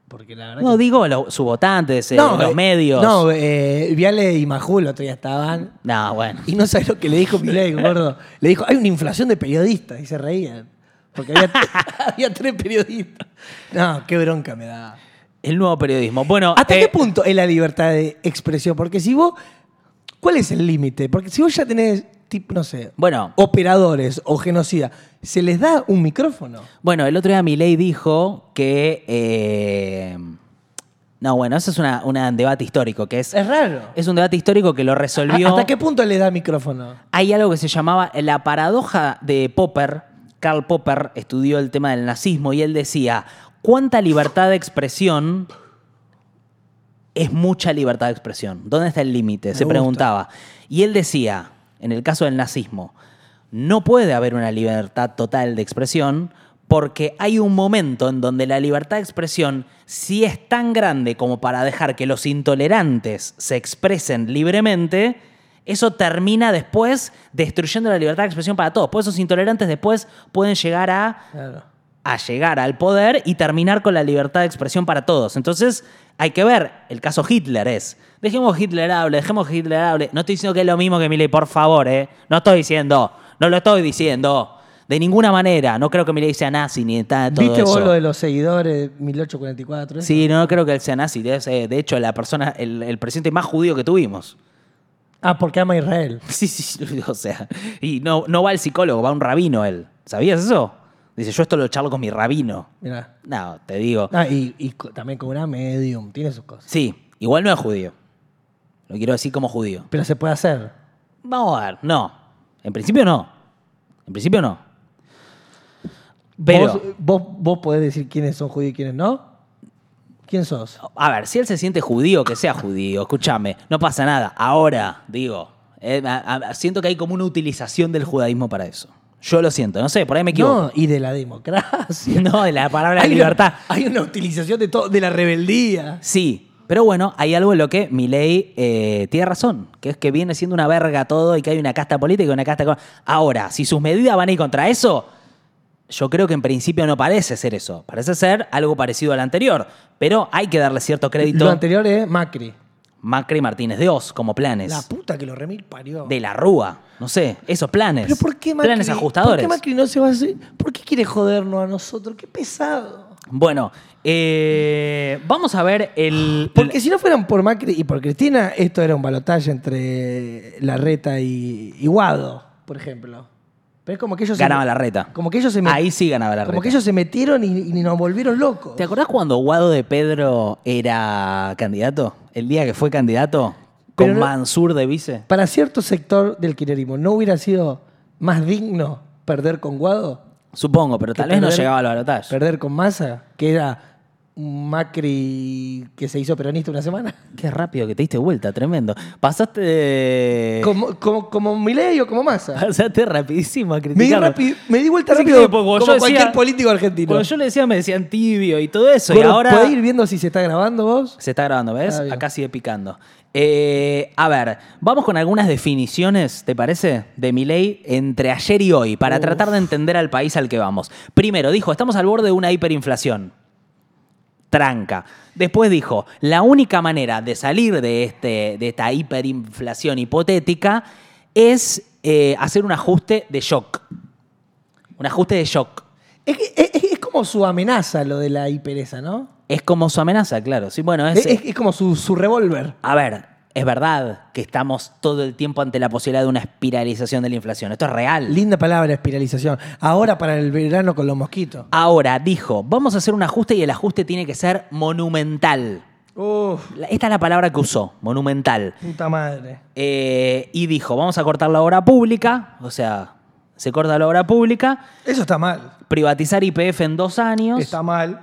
S1: Porque la verdad.
S2: no
S1: que-
S2: digo lo- sus votantes, eh,
S1: No,
S2: los
S1: eh,
S2: medios.
S1: No, eh, Viale y Majul otro día estaban.
S2: No, bueno.
S1: Y no sabes lo que le dijo Milei, *laughs* gordo. Le dijo, hay una inflación de periodistas. Y se reían. Porque había, *laughs* había tres periodistas. No, qué bronca me da.
S2: El nuevo periodismo. Bueno,
S1: ¿Hasta
S2: eh,
S1: qué punto es la libertad de expresión? Porque si vos. ¿Cuál es el límite? Porque si vos ya tenés tipo, no sé,
S2: Bueno,
S1: operadores o genocidas, ¿se les da un micrófono?
S2: Bueno, el otro día Milei dijo que. eh, no, bueno, eso es una- un debate histórico, que es.
S1: Es raro.
S2: Es un debate histórico que lo resolvió.
S1: ¿Hasta qué punto le da micrófono?
S2: Hay algo que se llamaba la paradoja de Popper. Karl Popper estudió el tema del nazismo y él decía: ¿cuánta libertad de expresión es mucha libertad de expresión? ¿Dónde está el límite? Se
S1: gusta.
S2: preguntaba. Y él decía, en el caso del nazismo, no puede haber una libertad total de expresión porque hay un momento en donde la libertad de expresión, si es tan grande como para dejar que los intolerantes se expresen libremente, eso termina después destruyendo la libertad de expresión para todos. Por eso esos intolerantes después pueden llegar a
S1: Claro.
S2: a llegar al poder y terminar con la libertad de expresión para todos. Entonces, hay que ver, el caso Hitler es, dejemos que Hitler hable, dejemos que Hitler hable. No estoy diciendo que es lo mismo que Milei, por favor, ¿eh? No estoy diciendo, no lo estoy diciendo. De ninguna manera, no creo que Milei sea nazi ni de todo
S1: ¿Viste
S2: eso.
S1: vos lo de los seguidores 1844? eso?
S2: Sí, no creo que él sea nazi. Eh, de hecho, la persona, el, el presidente más judío que tuvimos.
S1: Ah, porque ama a Israel. *laughs*
S2: Sí, sí, o sea. Y no, no va al psicólogo, va un rabino él. ¿Sabías eso? Dice, yo esto lo charlo con mi rabino.
S1: Mirá.
S2: No, te digo.
S1: Ah, y, también con una medium, tiene sus cosas.
S2: Sí, igual no es judío. Lo quiero decir como judío.
S1: Pero se puede hacer.
S2: Vamos a ver, no. En principio no. En principio no. Pero,
S1: ¿Vos, vos, vos podés decir quiénes son judíos y quiénes no? ¿Quién sos?
S2: a ver, si él se siente judío, que sea judío, escúchame, no pasa nada. Ahora, digo, eh, a- a- siento que hay como una utilización del judaísmo para eso. Yo lo siento, no sé, por ahí me equivoco.
S1: No, y de la democracia. *laughs*
S2: No, de la palabra *laughs*
S1: Hay una-
S2: libertad.
S1: hay una utilización de, todo, de la rebeldía.
S2: Sí, pero bueno, hay algo en lo que Milei eh, tiene razón, que es que viene siendo una verga todo y que hay una casta política y una casta... Ahora, si sus medidas van a ir contra eso, yo creo que en principio no parece ser eso. Parece ser algo parecido al anterior, pero hay que darle cierto crédito.
S1: Lo anterior es Macri.
S2: Macri Martínez de Oz, como planes.
S1: La puta que lo remil parió.
S2: de la Rúa, no sé, esos planes.
S1: Pero ¿por qué Macri?
S2: Planes ajustadores.
S1: ¿Por qué Macri no se va a hacer? ¿Por qué quiere jodernos a nosotros? Qué pesado.
S2: Bueno, eh, vamos a ver el...
S1: Porque si no fueran por Macri y por Cristina, esto era un balotaje entre Larreta y, y Guado, por ejemplo. Pero es como que ellos se-
S2: Ganaba la reta.
S1: Como que ellos se met-
S2: Ahí sí ganaba la
S1: Como
S2: reta.
S1: que ellos se metieron y, y nos volvieron locos.
S2: ¿Te acordás cuando Guado de Pedro era candidato? El día que fue candidato con
S1: no-
S2: Mansur de vice.
S1: Para cierto sector del kirchnerismo, ¿no hubiera sido más digno perder con Guado?
S2: Supongo, pero tal vez no llegaba al balotaje.
S1: Perder con Massa, que era Macri que se hizo peronista una semana. *laughs*
S2: Qué rápido que te diste vuelta, tremendo. Pasaste de...
S1: Como, como, como Milei o como Massa.
S2: Pasaste rapidísimo a
S1: Me di,
S2: criticarlo.
S1: rapi- me di vuelta
S2: Sí,
S1: rápido
S2: cuando
S1: como
S2: yo decía-
S1: cualquier político argentino.
S2: Cuando yo le decía me decían tibio y todo eso, y ahora...
S1: ¿Podés ir viendo si se está grabando vos?
S2: Se está grabando, ¿ves?
S1: Bien.
S2: Acá sigue picando. Eh, a ver, vamos con algunas definiciones, ¿te parece? De mi ley entre ayer y hoy, para
S1: Uf.
S2: tratar de entender al país al que vamos. Primero, dijo, estamos al borde de una hiperinflación. Tranca. Después dijo, la única manera de salir de, este, de esta hiperinflación hipotética es eh, hacer un ajuste de shock. Un ajuste de shock.
S1: Es, que- es- es como su amenaza lo de la hipereza, ¿no?
S2: Es como su amenaza, claro. Sí, bueno,
S1: es-
S2: es
S1: como su, su revólver.
S2: A ver, es verdad que estamos todo el tiempo ante la posibilidad de una espiralización de la inflación. Esto es real.
S1: Linda palabra, espiralización. Ahora para el verano con los mosquitos.
S2: Ahora, dijo, vamos a hacer un ajuste y el ajuste tiene que ser monumental.
S1: Uf,
S2: Esta es la palabra que usó, monumental.
S1: puta madre.
S2: Eh, y dijo, vamos a cortar la obra pública, o sea, se corta la obra pública,
S1: Eso está mal.
S2: privatizar IPF en dos años.
S1: Está mal.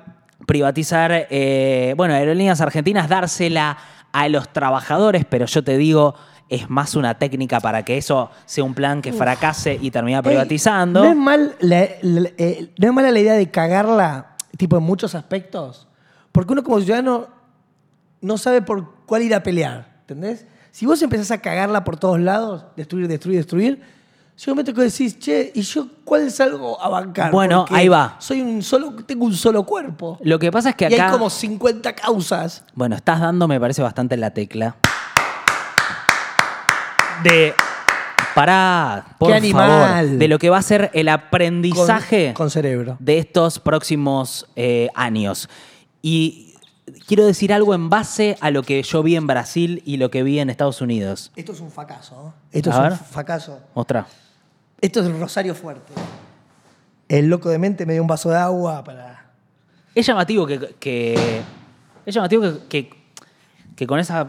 S2: privatizar, eh, bueno, Aerolíneas Argentinas, dársela a los trabajadores, pero yo te digo, es más una técnica para que eso sea un plan que fracase y termine privatizando.
S1: Ey, no, es mal la, la- eh, no es mala la idea de cagarla, tipo en muchos aspectos, porque uno como ciudadano no sabe por cuál ir a pelear, ¿entendés? Si vos empezás a cagarla por todos lados, destruir, destruir, destruir, llega un momento que decís, che, ¿y yo cuál salgo a bancar?
S2: Bueno,
S1: Porque
S2: ahí va.
S1: Soy un solo, tengo un solo cuerpo.
S2: Lo que pasa es que
S1: Y
S2: acá...
S1: hay como 50 causas.
S2: Bueno, estás dando, me parece, bastante la tecla. De... Pará, por
S1: ¡Qué
S2: favor.
S1: animal!
S2: De lo que va a ser el aprendizaje
S1: con cerebro.
S2: de estos próximos eh, años. Y quiero decir algo en base a lo que yo vi en Brasil y lo que vi en Estados Unidos.
S1: Esto es un fracaso. ¿no? Esto
S2: A
S1: es
S2: ver.
S1: un fracaso.
S2: Mostra.
S1: Esto es el Rosario Fuerte. El loco de mente me dio un vaso de agua para.
S2: Es llamativo que, que- es llamativo que, que, que con esa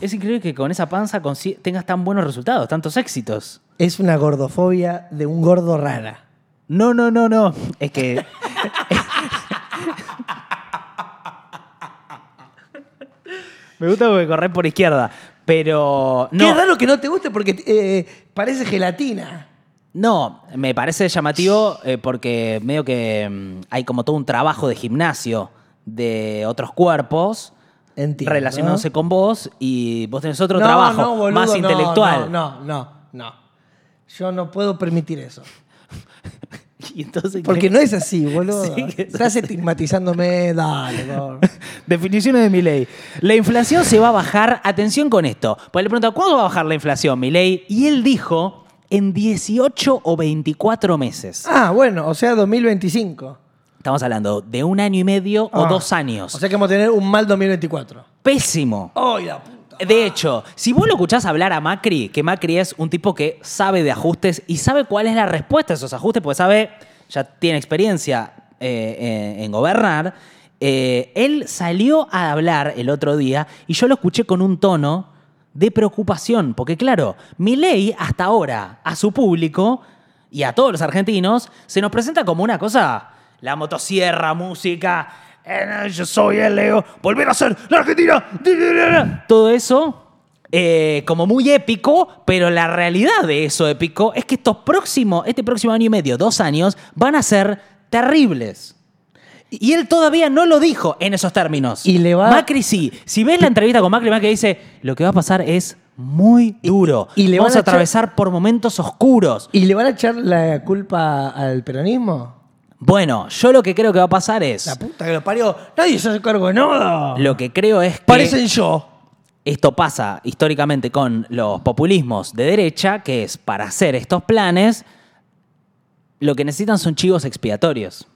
S2: es increíble que con esa panza tengas tan buenos resultados, tantos éxitos.
S1: Es una gordofobia de un gordo rara.
S2: No, no, no, no. Es que *laughs* me gusta porque correr por izquierda, pero no.
S1: Qué raro que no te guste porque eh, parece gelatina.
S2: No, me parece llamativo eh, porque medio que mm, hay como todo un trabajo de gimnasio de otros cuerpos relacionándose con vos y vos tenés otro trabajo más intelectual.
S1: No, no, no, no. Yo no puedo permitir eso. *laughs*
S2: Y entonces,
S1: Porque no es así, *laughs* boludo.
S2: Sí, que es
S1: Estás estigmatizándome, *laughs* dale, gordo.
S2: Definiciones de mi ley. La inflación se va a bajar. Atención con esto. Pues le pregunto, ¿cuándo va a bajar la inflación, mi ley? Y él dijo en 18 o 24 meses.
S1: Ah, bueno, o sea, 2025.
S2: Estamos hablando de un año y medio o
S1: Ah.
S2: dos años.
S1: O sea que vamos a tener un mal 2024.
S2: Pésimo.
S1: ¡Ay, la puta!
S2: De hecho, si vos lo escuchás hablar a Macri, que Macri es un tipo que sabe de ajustes y sabe cuál es la respuesta a esos ajustes, porque sabe, ya tiene experiencia eh, en, en gobernar, eh, él salió a hablar el otro día y yo lo escuché con un tono de preocupación, porque claro, ley hasta ahora a su público y a todos los argentinos se nos presenta como una cosa, la motosierra, música, eh, yo soy el Leo, volver a ser la Argentina. Todo eso eh, como muy épico, pero la realidad de eso épico es que estos próximos, este próximo año y medio, dos años, van a ser terribles. Y él todavía no lo dijo en esos términos.
S1: Y le va-
S2: Macri sí. Si ves la entrevista con Macri, Macri dice, lo que va a pasar es muy duro.
S1: y le
S2: Vamos
S1: van
S2: a
S1: a echar-
S2: atravesar por momentos oscuros.
S1: ¿Y le van a echar la culpa al peronismo?
S2: Bueno, yo lo que creo que va a pasar es...
S1: La puta que lo parió. Nadie se hace cargo de nada.
S2: Lo que creo es que...
S1: Parecen yo.
S2: Esto pasa históricamente con los populismos de derecha, que es para hacer estos planes, lo que necesitan son chivos expiatorios.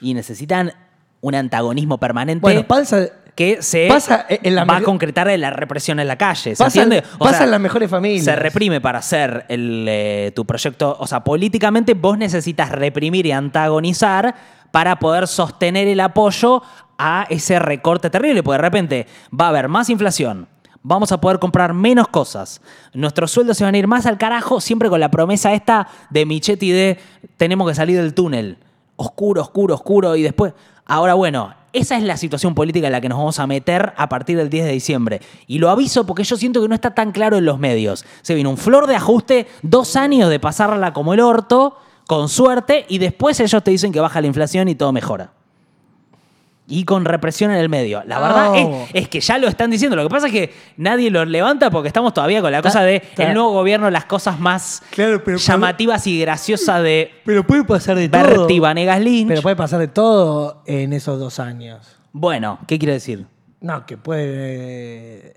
S2: Y necesitan un antagonismo permanente
S1: Bueno, pasa,
S2: que se
S1: pasa en la
S2: va a concretar en la represión en la calle. ¿Se
S1: Pasa-
S2: entiende? O
S1: pasa
S2: sea,
S1: en las mejores familias.
S2: Se reprime para hacer el, eh, tu proyecto. O sea, políticamente vos necesitas reprimir y antagonizar para poder sostener el apoyo a ese recorte terrible. Porque de repente va a haber más inflación. Vamos a poder comprar menos cosas. Nuestros sueldos se van a ir más al carajo, siempre con la promesa esta de Michetti de tenemos que salir del túnel. Oscuro, oscuro, oscuro. Y después. Ahora, bueno, esa es la situación política en la que nos vamos a meter a partir del 10 de diciembre. Y lo aviso porque yo siento que no está tan claro en los medios. Se viene un flor de ajuste, dos años de pasarla como el orto, con suerte, y después ellos te dicen que baja la inflación y todo mejora. Y con represión en el medio. La verdad es, es que ya lo están diciendo. Lo que pasa es que nadie lo levanta porque estamos todavía con la cosa de
S1: ta-
S2: el nuevo gobierno, las cosas más
S1: Claro, pero-
S2: llamativas y graciosas de
S1: Pero puede pasar de todo.
S2: Vanegas Lynch.
S1: Pero puede pasar de todo en esos dos años.
S2: Bueno, ¿qué quiere decir?
S1: No, que puede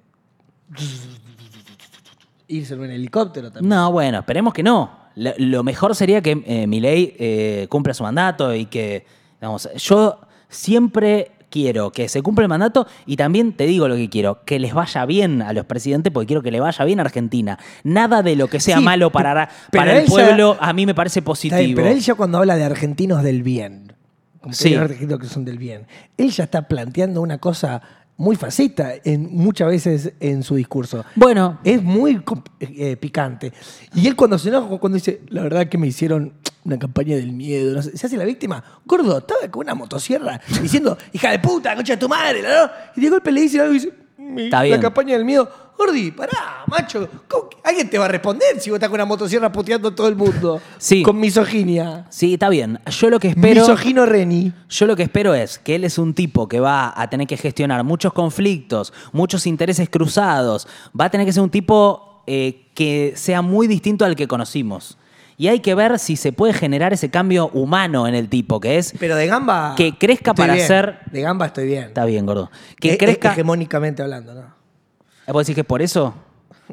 S1: irse en un helicóptero también.
S2: No, bueno, esperemos que no. Lo, lo mejor sería que eh, Milei eh, cumpla su mandato y que, digamos, yo siempre quiero que se cumpla el mandato y también te digo lo que quiero, que les vaya bien a los presidentes porque quiero que le vaya bien a Argentina. Nada de lo que sea
S1: Sí,
S2: malo para, para el
S1: ya-
S2: pueblo a mí me parece
S1: bien,
S2: positivo.
S1: pero él ya cuando habla de argentinos del bien, como que
S2: Sí.
S1: argentinos que son del bien, él ya está planteando una cosa muy fascista en, muchas veces en su discurso.
S2: Bueno,
S1: Es muy com- eh, picante. Y él cuando se enoja, cuando dice, la verdad que me hicieron una campaña del miedo, no sé, se hace la víctima. Gordo, estaba con una motosierra diciendo, hija de puta, concha de tu madre, ¿no? Y de golpe le dice algo y dice, "Mi-
S2: Está
S1: la campaña del miedo. Gordi, pará, macho. ¿cómo que- Alguien te va a responder si vos estás con una motosierra puteando a todo el mundo.
S2: Sí.
S1: Con misoginia.
S2: sí, está bien. Yo lo que espero...
S1: Misogino Reni.
S2: Yo lo que espero es que él es un tipo que va a tener que gestionar muchos conflictos, muchos intereses cruzados, va a tener que ser un tipo eh, que sea muy distinto al que conocimos. Y hay que ver si se puede generar ese cambio humano en el tipo, que es...
S1: Pero de gamba.
S2: Que crezca para
S1: bien.
S2: ser-
S1: De gamba estoy bien.
S2: Está bien, gordo. Que
S1: Eh,
S2: crezca...
S1: Hegemónicamente hablando, ¿no?
S2: ¿Vos decís que es por eso?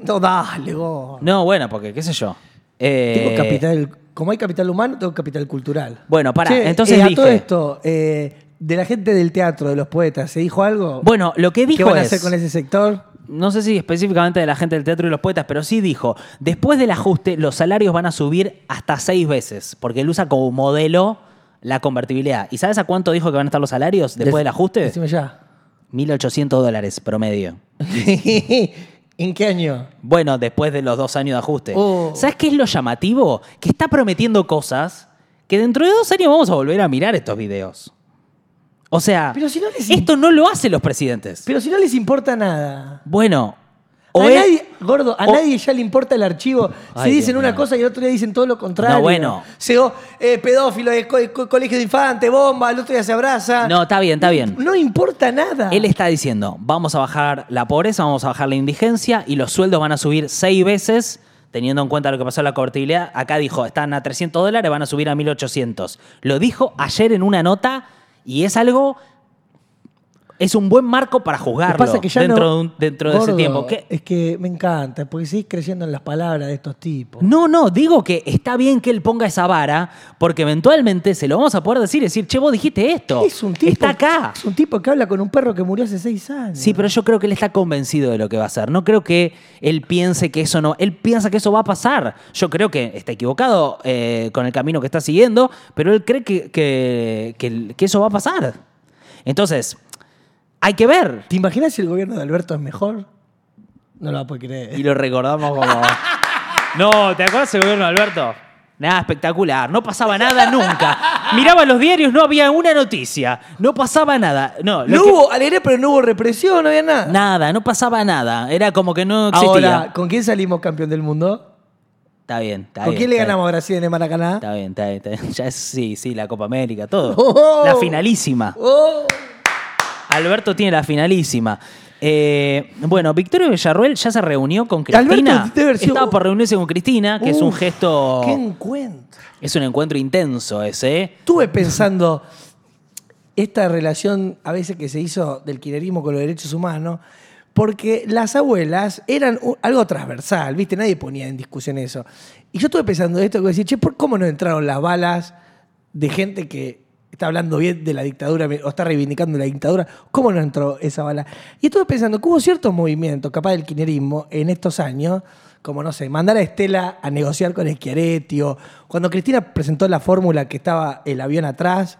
S1: No, dale, gordo.
S2: No, bueno, porque qué sé yo. Eh,
S1: Tengo capital, como hay capital humano, tengo capital cultural.
S2: Bueno,
S1: Che,
S2: entonces
S1: eh, a
S2: dije-
S1: todo esto, eh, de la gente del teatro, de los poetas, ¿se dijo algo?
S2: Bueno, lo que dijo
S1: ¿Qué van a
S2: es-
S1: hacer con ese sector?
S2: no sé si específicamente de la gente del teatro y los poetas, pero sí dijo, después del ajuste, los salarios van a subir hasta seis veces, porque él usa como modelo la convertibilidad. ¿Y sabes a cuánto dijo que van a estar los salarios después
S1: Dec-
S2: del ajuste?
S1: Decime ya.
S2: 1.800 dólares promedio. *laughs*
S1: ¿En qué año?
S2: Bueno, después de los dos años de ajuste.
S1: Oh.
S2: ¿Sabes qué es lo llamativo? Que está prometiendo cosas que dentro de dos años vamos a volver a mirar estos videos. O sea,
S1: Pero si no les-
S2: esto no lo hacen los presidentes.
S1: Pero si no les importa nada.
S2: Bueno, o
S1: a nadie, gordo, a
S2: o-
S1: nadie ya le importa el archivo.
S2: Ay,
S1: si dicen
S2: Dios
S1: una cosa y el otro día dicen todo lo contrario.
S2: No, bueno.
S1: Se, eh, pedófilo, eh, co- co- colegio de infante, bomba, el otro día se abraza.
S2: No, está bien, está bien.
S1: No importa nada.
S2: Él está diciendo, vamos a bajar la pobreza, vamos a bajar la indigencia y los sueldos van a subir seis veces, teniendo en cuenta lo que pasó en la convertibilidad. Acá dijo, están a 300 dólares, van a subir a 1800. Lo dijo ayer en una nota y es algo... Es un buen marco para
S1: Lo
S2: juzgarlo
S1: que pasa que ya
S2: dentro,
S1: no-
S2: de, un- dentro de ese tiempo. ¿Qué?
S1: Es que me encanta, porque seguís creyendo en las palabras de estos tipos.
S2: No, no, digo que está bien que él ponga esa vara, porque eventualmente se lo vamos a poder decir y decir, che, vos dijiste esto.
S1: Es un tipo.
S2: Está acá.
S1: Es un tipo que habla con un perro que murió hace seis años.
S2: Sí, pero yo creo que él está convencido de lo que va a hacer. No creo que él piense que eso no. Él piensa que eso va a pasar. Yo creo que está equivocado eh, con el camino que está siguiendo, pero él cree que, que- que- que eso va a pasar. Entonces, hay que ver.
S1: ¿Te imaginas si el gobierno de Alberto es mejor? No lo poder creer.
S2: Y lo recordamos como. *laughs* No, ¿te acuerdas del gobierno de Alberto? Nada espectacular, no pasaba nada nunca. Miraba los diarios, no había una noticia, no pasaba nada. No,
S1: No
S2: que-
S1: hubo alegría, pero no hubo represión, no había nada.
S2: nada, no pasaba nada. Era como que no existía.
S1: Ahora, ¿con quién salimos campeón del mundo?
S2: Está bien, está
S1: ¿Con
S2: bien.
S1: quién le
S2: bien.
S1: ganamos a Brasil en el Maracaná?
S2: Está bien, está bien, está bien. *laughs* Ya es, sí, sí, la Copa América, todo.
S1: Oh.
S2: La finalísima.
S1: ¡Oh!
S2: Alberto tiene la finalísima. Eh, bueno, Victorio Villarruel ya se reunió con
S1: Alberto
S2: Cristina.
S1: sido-
S2: Estaba por reunirse con Cristina, que es un gesto.
S1: ¡Qué encuentro!
S2: Es un encuentro intenso ese, ¿eh?
S1: Estuve pensando esta relación a veces que se hizo del kirchnerismo con los derechos humanos, porque las abuelas eran algo transversal, ¿viste? Nadie ponía en discusión eso. Y yo estuve pensando esto, que decir, che, ¿por ¿cómo no entraron las balas de gente que está hablando bien de la dictadura o está reivindicando la dictadura? ¿Cómo no entró esa bala? Y estuve pensando que hubo ciertos movimientos, capaz del kirchnerismo, en estos años, como no sé, mandar a Estela a negociar con Schiaretti, o cuando Cristina presentó la fórmula que estaba el avión atrás,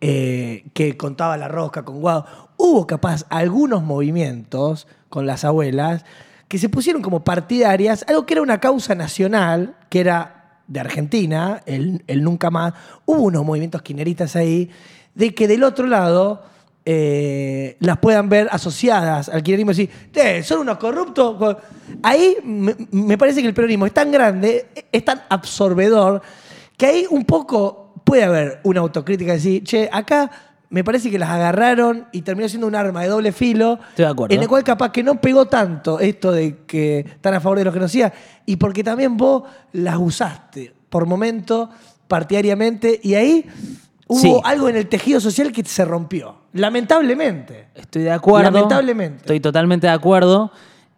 S1: eh, que contaba la rosca con Guado. Hubo capaz algunos movimientos con las abuelas que se pusieron como partidarias, algo que era una causa nacional, que era de Argentina, el, nunca más. Hubo unos movimientos quineristas ahí, de que del otro lado eh, las puedan ver asociadas al kirchnerismo y decir, "Eh, son unos corruptos. Co- Ahí me, me parece que el peronismo es tan grande, es tan absorbedor, que ahí un poco puede haber una autocrítica de decir, che, acá me parece que las agarraron y terminó siendo un arma de doble filo.
S2: Estoy de acuerdo.
S1: En el cual capaz que no pegó tanto esto de que están a favor de los genocidas y porque también vos las usaste por momento, partidariamente, y ahí hubo
S2: Sí.
S1: algo en el tejido social que se rompió. Lamentablemente.
S2: Estoy de acuerdo.
S1: Lamentablemente.
S2: Estoy totalmente de acuerdo.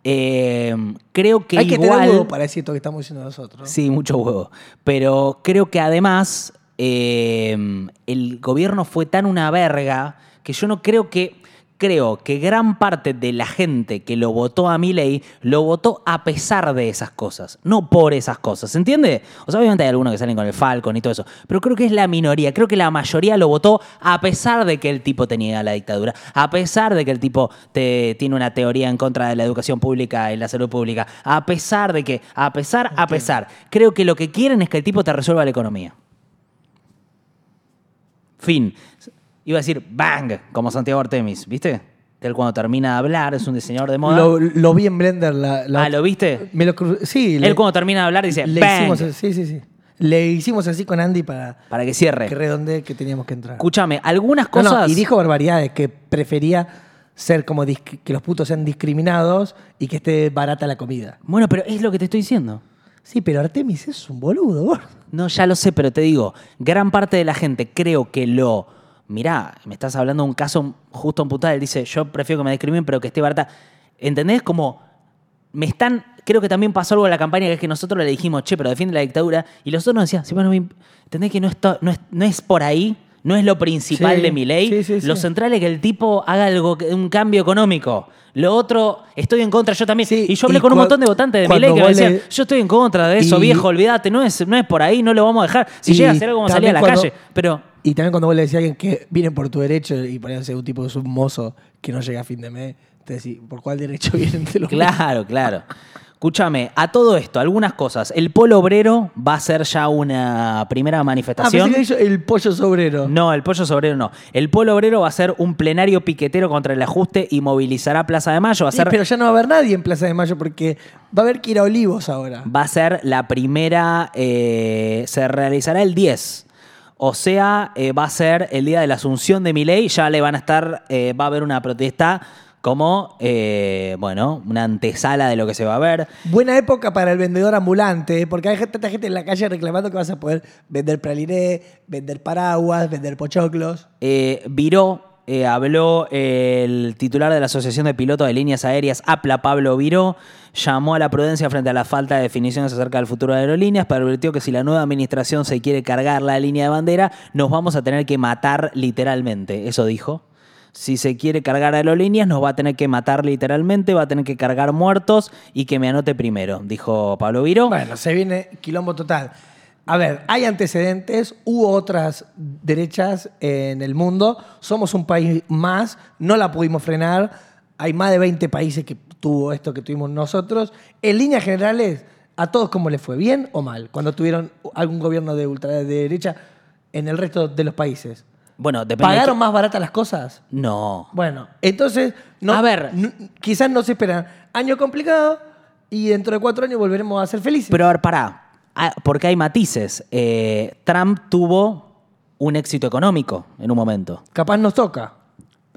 S2: Eh, creo que
S1: Hay que
S2: igual.
S1: tener huevo para decir esto que estamos diciendo nosotros.
S2: Sí, mucho huevo. Pero creo que además eh, el gobierno fue tan una verga que yo no creo que. Creo que gran parte de la gente que lo votó a Milei lo votó a pesar de esas cosas, no por esas cosas, ¿se entiende? O sea, obviamente hay algunos que salen con el Falcon y todo eso, pero creo que es la minoría, creo que la mayoría lo votó a pesar de que el tipo tenía la dictadura, a pesar de que el tipo te- tiene una teoría en contra de la educación pública y la salud pública, a pesar de que, a pesar, a pesar, creo que lo que quieren es que el tipo te resuelva la economía. Fin. Iba a decir bang, como Santiago Artemis, ¿viste? Que él cuando termina de hablar es un diseñador de moda.
S1: Lo, lo vi en Blender. La, la-
S2: ah, ¿lo viste?
S1: Me lo cru- sí,
S2: Él cuando termina de hablar dice
S1: le
S2: bang,
S1: hicimos, sí, sí, sí. Le hicimos así con Andy para
S2: para que cierre.
S1: que redondee que teníamos que entrar.
S2: Escúchame, algunas
S1: No, no,
S2: cosas...
S1: y dijo barbaridades, que prefería ser como que los putos sean discriminados y que esté barata la comida.
S2: Bueno, pero es lo que te estoy diciendo.
S1: Sí, pero Artemis es un boludo.
S2: No, ya lo sé, pero te digo, gran parte de la gente creo que lo... Mirá, me estás hablando de un caso justo en putada. Él dice, yo prefiero que me discriminen, pero que esté barata. ¿Entendés? Como me están... Creo que también pasó algo en la campaña, que es que nosotros le dijimos, che, pero defiende la dictadura. Y los otros nos decían, sí, bueno, ¿entendés que no, no, es, no es por ahí? No es lo principal
S1: Sí,
S2: de mi ley.
S1: sí, sí,
S2: Lo central es que el tipo haga algo, un cambio económico. Lo otro, estoy en contra yo también. Y yo hablé
S1: y
S2: con un montón de votantes de mi ley que me decían, yo estoy en contra de eso,
S1: Y-
S2: viejo, olvídate, no es, no es por ahí, no lo vamos a dejar. Si llega a ser algo, vamos a salir a la
S1: cuando-
S2: calle. Pero
S1: Y también cuando vos le decís a alguien que vienen por tu derecho y ponías ser un tipo que es un mozo que no llega a fin de mes, te decís, ¿por cuál derecho vienen de *laughs* los
S2: Claro, claro. Escúchame, a todo esto, algunas cosas. El polo obrero va a ser ya una primera
S1: Ah,
S2: manifestación.
S1: pensé que el pollo sobrero.
S2: No, el pollo obrero no. El polo obrero va a ser un plenario piquetero contra el ajuste y movilizará Plaza de Mayo. Va a
S1: Sí,
S2: ser,
S1: pero ya no va a haber nadie en Plaza de Mayo porque va a haber que ir a Olivos ahora.
S2: va a ser la primera, eh, se realizará el 10. O sea, eh, va a ser el día de la asunción de Milei. Ya le van a estar, eh, va a haber una protesta como, eh, bueno, una antesala de lo que se va a ver.
S1: Buena época para el vendedor ambulante, porque hay tanta gente en la calle reclamando que vas a poder vender praliné, vender paraguas, vender pochoclos.
S2: Eh, Viró, eh, habló el titular de la Asociación de Pilotos de Líneas Aéreas, APLA, Pablo Viró, llamó a la prudencia frente a la falta de definiciones acerca del futuro de aerolíneas, pero advirtió que si la nueva administración se quiere cargar la línea de bandera, nos vamos a tener que matar literalmente. Eso dijo. Si se quiere cargar aerolíneas, nos va a tener que matar literalmente, va a tener que cargar muertos y que me anote primero, dijo Pablo Viró.
S1: Bueno, se viene quilombo total. A ver, hay antecedentes, hubo otras derechas en el mundo, somos un país más, no la pudimos frenar, hay más de 20 países que tuvo esto que tuvimos nosotros. En líneas generales, ¿a todos cómo les fue? ¿Bien o mal? Cuando tuvieron algún gobierno de ultraderecha en el resto de los países.
S2: Bueno, depende. de
S1: ¿Pagaron más baratas las cosas?
S2: No.
S1: Bueno, entonces, no,
S2: A ver.
S1: quizás no se esperan. Año complicado y dentro de cuatro años volveremos a ser felices.
S2: Pero a ver, pará. Ah, Porque hay matices. Eh, Trump tuvo un éxito económico en un momento.
S1: Capaz nos toca.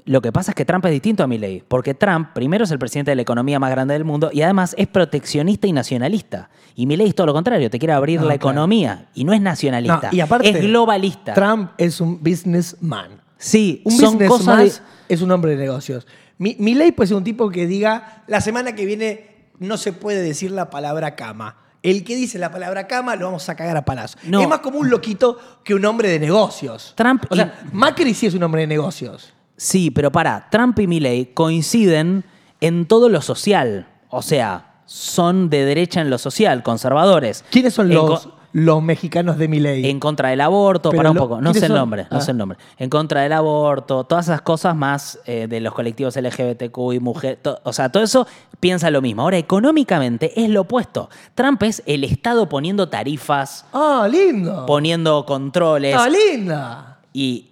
S2: Lo que pasa es que Trump es distinto a Milley, porque Trump primero es el presidente de la economía más grande del mundo y además es proteccionista y nacionalista. Y Milley es todo lo contrario, te quiere abrir
S1: No,
S2: la
S1: claro.
S2: economía y no es nacionalista,
S1: No, y aparte,
S2: es globalista.
S1: Trump es un businessman.
S2: sí,
S1: Un
S2: son
S1: businessman
S2: cosas de-
S1: es un hombre de negocios. Mi, Milei puede ser un tipo que diga, la semana que viene no se puede decir la palabra cama. El que dice la palabra cama lo vamos a cagar a palazos.
S2: No.
S1: Es más como un loquito que un hombre de negocios.
S2: Trump
S1: o sea, Macri sí es un hombre de negocios.
S2: Sí, pero para, Trump y Milley coinciden en todo lo social. O sea, son de derecha en lo social, conservadores.
S1: ¿Quiénes son los, los mexicanos de Milei?
S2: En contra del aborto, para un poco, no
S1: ¿quiénes
S2: sé el nombre, no
S1: Ah.
S2: sé el nombre. En contra del aborto, todas esas cosas más eh, de los colectivos LGBTQ y mujer, to- o sea, todo eso piensa lo mismo. Ahora, económicamente es lo opuesto. Trump es el Estado poniendo tarifas,
S1: Ah, lindo.
S2: poniendo controles
S1: Ah, linda.
S2: y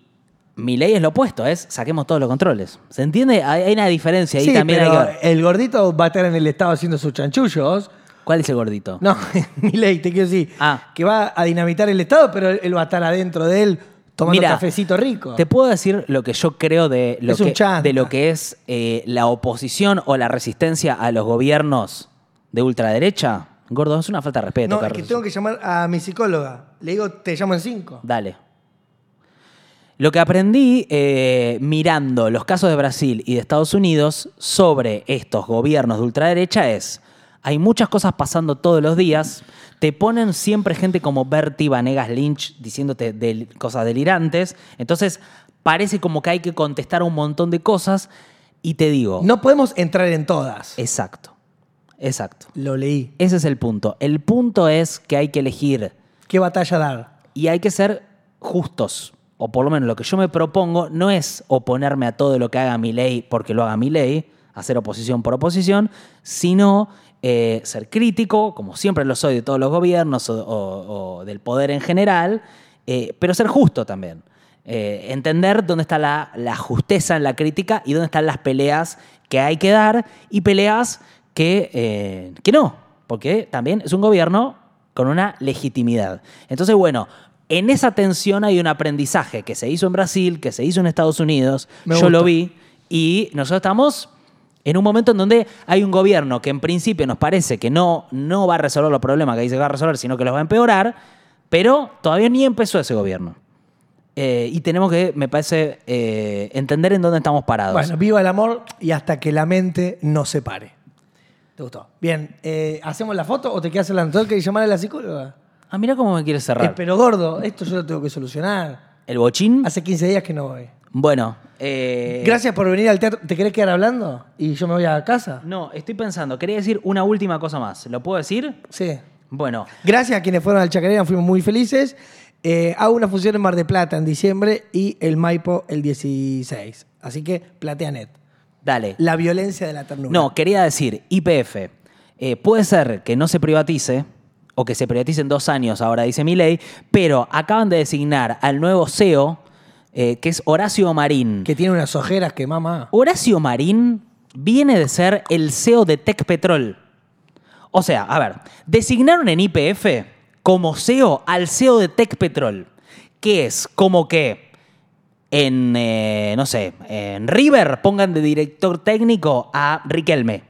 S2: mi ley es lo opuesto, es saquemos todos los controles. ¿Se entiende? Hay, hay una diferencia ahí
S1: Sí,
S2: también hay
S1: pero
S2: que ver.
S1: el gordito va a estar en el estado haciendo sus chanchullos.
S2: ¿Cuál es el gordito?
S1: No, *laughs* Milei, te quiero decir.
S2: Ah.
S1: Que va a dinamitar el estado, pero él va a estar adentro de él tomando
S2: Mira,
S1: cafecito rico.
S2: Te puedo decir lo que yo creo de lo,
S1: Es
S2: que, de lo que es eh, la oposición o la resistencia a los gobiernos de ultraderecha. Gordo, es una falta de respeto,
S1: no, es
S2: Carlos.
S1: que tengo que llamar a mi psicóloga. Le digo, te llamo en cinco.
S2: Dale. Lo que aprendí eh, mirando los casos de Brasil y de Estados Unidos sobre estos gobiernos de ultraderecha es, hay muchas cosas pasando todos los días, te ponen siempre gente como Bertie Vanegas Lynch diciéndote cosas delirantes, entonces parece como que hay que contestar un montón de cosas y te digo,
S1: No podemos entrar en todas.
S2: exacto, exacto.
S1: Lo leí.
S2: Ese es el punto. El punto es que hay que elegir
S1: ¿Qué batalla dar?
S2: y hay que ser justos. O por lo menos lo que yo me propongo no es oponerme a todo lo que haga mi ley porque lo haga mi ley, hacer oposición por oposición, sino eh, ser crítico, como siempre lo soy de todos los gobiernos o, del poder en general, eh, pero ser justo también. Eh, entender dónde está la, la justeza en la crítica y dónde están las peleas que hay que dar y peleas que, que no, porque también es un gobierno con una legitimidad. Entonces, bueno, en esa tensión hay un aprendizaje que se hizo en Brasil, que se hizo en Estados Unidos,
S1: Me
S2: yo
S1: gusta.
S2: lo vi, y nosotros estamos en un momento en donde hay un gobierno que en principio nos parece que no, no va a resolver los problemas que dice que va a resolver, sino que los va a empeorar, pero todavía ni empezó ese gobierno. Eh, y tenemos que, me parece, eh, entender en dónde estamos parados.
S1: Bueno, viva el amor y hasta que la mente nos separe. ¿Te gustó? Bien, eh, ¿hacemos la foto o te quedas hablando? ¿Tengo que llamar a la psicóloga?
S2: Ah, mira cómo me quieres cerrar.
S1: Eh, pero gordo, esto yo lo tengo que solucionar.
S2: ¿El bochín?
S1: Hace 15 días que no voy.
S2: Bueno. eh,
S1: Gracias por venir al teatro. ¿Te querés quedar hablando? ¿Y yo me voy a casa?
S2: No, estoy pensando, quería decir una última cosa más. ¿Lo puedo decir?
S1: Sí.
S2: Bueno,
S1: Gracias a quienes fueron al Chacarera, fuimos muy felices. Eh, hago una función en Mar de Plata en diciembre y el Maipo el 16. Así que Plateanet.
S2: dale.
S1: La violencia de la ternura.
S2: No, quería decir, IPF. eh, puede ser que no se privatice, o que se privatice en dos años, ahora dice mi ley, pero acaban de designar al nuevo CEO, eh, que es Horacio Marín.
S1: Que tiene unas ojeras que mamá.
S2: Horacio Marín viene de ser el CEO de Tech Petrol. O sea, a ver, designaron en IPF como CEO al CEO de Tech Petrol, que es como que en, eh, no sé, en River pongan de director técnico a Riquelme.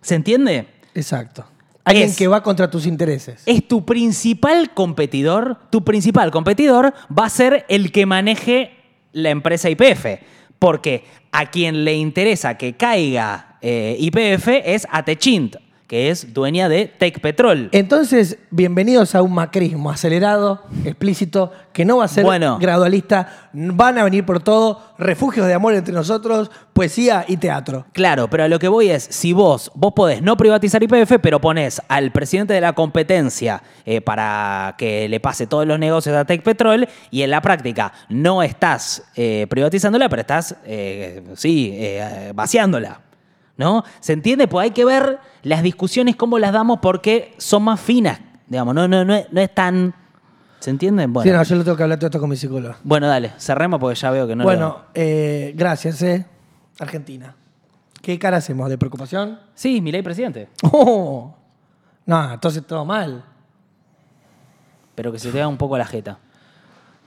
S2: ¿Se entiende?
S1: Exacto. Alguien
S2: Es-
S1: que va contra tus intereses.
S2: Es tu principal competidor, tu principal competidor va a ser el que maneje la empresa IPF. Porque a quien le interesa que caiga eh, IPF es a Techint, que es dueña de Tech Petrol.
S1: Entonces, bienvenidos a un macrismo acelerado, explícito, que no va a ser
S2: Bueno.
S1: gradualista. Van a venir por todo, refugios de amor entre nosotros, poesía y teatro.
S2: Claro, pero a lo que voy es, si vos, vos podés no privatizar IPF, pero pones al presidente de la competencia eh, para que le pase todos los negocios a Tech Petrol y en la práctica no estás eh, privatizándola, pero estás, eh, sí, eh, vaciándola. ¿No? ¿Se entiende? Pues hay que ver las discusiones, cómo las damos, porque son más finas. Digamos, no, no, no, es, no es tan... ¿Se entiende? Bueno,
S1: Sí, no, yo lo tengo que hablar todo esto con mi psicólogo.
S2: bueno dale, cerremos porque ya veo que no
S1: bueno,
S2: lo-
S1: eh, gracias, eh. Argentina. ¿Qué cara hacemos? ¿De preocupación?
S2: Sí, mi ley presidente.
S1: Oh. No, entonces todo mal.
S2: Pero que se te vea un poco la jeta.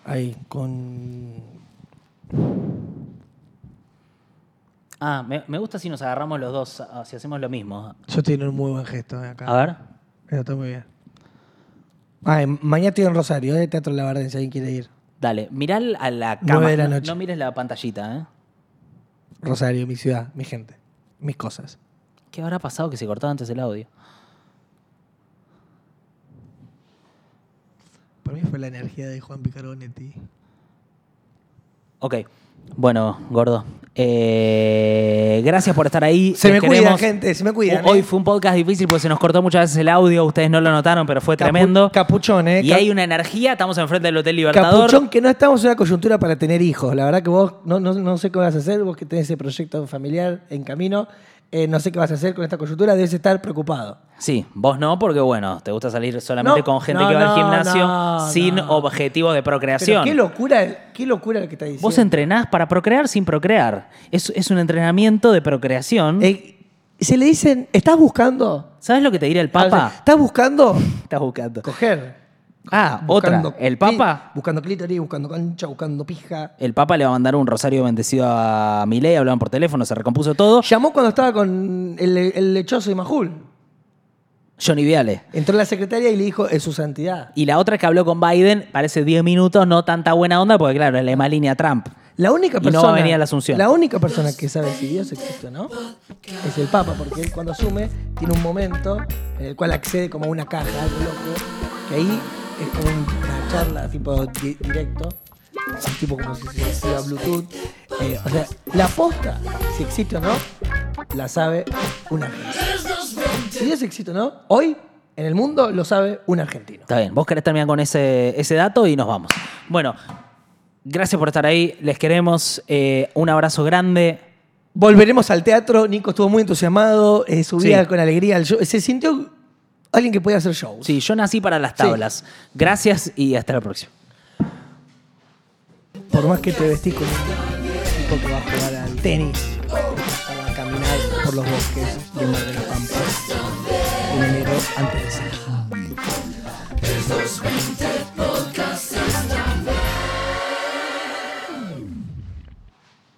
S1: Ahí, con.
S2: Ah, me, me gusta si nos agarramos los dos, ah, si hacemos lo mismo.
S1: Yo tengo un muy buen gesto eh, acá.
S2: A ver.
S1: Eso está muy bien. Ay, mañana estoy en Rosario, ¿eh? Teatro La Barden, si alguien quiere ir.
S2: Dale, mirá a la cámara.
S1: de la
S2: no,
S1: noche.
S2: no mires la pantallita, ¿eh?
S1: Rosario, mi ciudad, mi gente, mis cosas.
S2: ¿Qué habrá pasado que se cortaba antes el audio?
S1: Para mí fue la energía de Juan Picaronetti.
S2: Ok. Bueno, gordo. eh, gracias por estar ahí.
S1: Se me
S2: queremos.
S1: gente, se me cuidan.
S2: Hoy
S1: ¿eh?
S2: fue un podcast difícil porque se nos cortó muchas veces el audio. Ustedes no lo notaron, pero fue
S1: Capu-
S2: tremendo.
S1: Capuchón, ¿eh?
S2: Y
S1: Cap-
S2: hay una energía. Estamos enfrente del Hotel Libertador.
S1: Capuchón, que no estamos en una coyuntura para tener hijos. La verdad que vos no, no, no sé qué vas a hacer, vos que tenés ese proyecto familiar en camino, eh, no sé qué vas a hacer con esta coyuntura, debes estar preocupado.
S2: Sí, vos no, porque bueno, te gusta salir solamente
S1: No,
S2: con gente
S1: no,
S2: que va al gimnasio sin objetivos de
S1: Pero
S2: procreación.
S1: qué locura, qué locura lo que está diciendo.
S2: Vos entrenás para procrear sin procrear. Es, es un entrenamiento de procreación.
S1: Eh, se le dicen, ¿estás buscando?
S2: ¿Sabes lo que te diría el
S1: sea,
S2: Papa?
S1: ¿Estás buscando *laughs*
S2: Estás buscando.
S1: coger?
S2: Ah,
S1: Buscando
S2: otra. El Papa.
S1: Buscando clítoris, buscando concha, buscando pija.
S2: El Papa le va a mandar un rosario bendecido a Milei, hablaban por teléfono, se recompuso todo.
S1: Llamó cuando estaba con el, el lechoso de Majul.
S2: Johnny Viale.
S1: Entró la secretaria y le dijo, es su santidad.
S2: Y la otra que habló con Biden, parece 10 minutos, no tanta buena onda, porque claro, es la misma línea Trump.
S1: La única
S2: Y no
S1: persona.
S2: va a venir a la Asunción.
S1: La única persona que sabe si Dios existe o no es el Papa, porque él cuando asume tiene un momento en el cual accede como a una caja, algo loco, que ahí es como una charla tipo di- directo, tipo como si se hiciera Bluetooth. Eh, o sea, la posta, si existe o no, la sabe un argentino. Si Dios existe o no, hoy en el mundo lo sabe un argentino.
S2: Está bien, vos querés terminar con ese, ese dato y nos vamos. Bueno, gracias por estar ahí, les queremos, eh, un abrazo grande.
S1: Volveremos al teatro. Nico estuvo muy entusiasmado. eh, subía
S2: Sí.
S1: con alegría al show. Se sintió alguien que podía hacer shows.
S2: Sí, yo nací para las tablas. Gracias y hasta la próxima.
S1: Por más que te vestís con un tipo que va a jugar al tenis, para caminar por los bosques de Mar de la Pampa en enero antes de ser.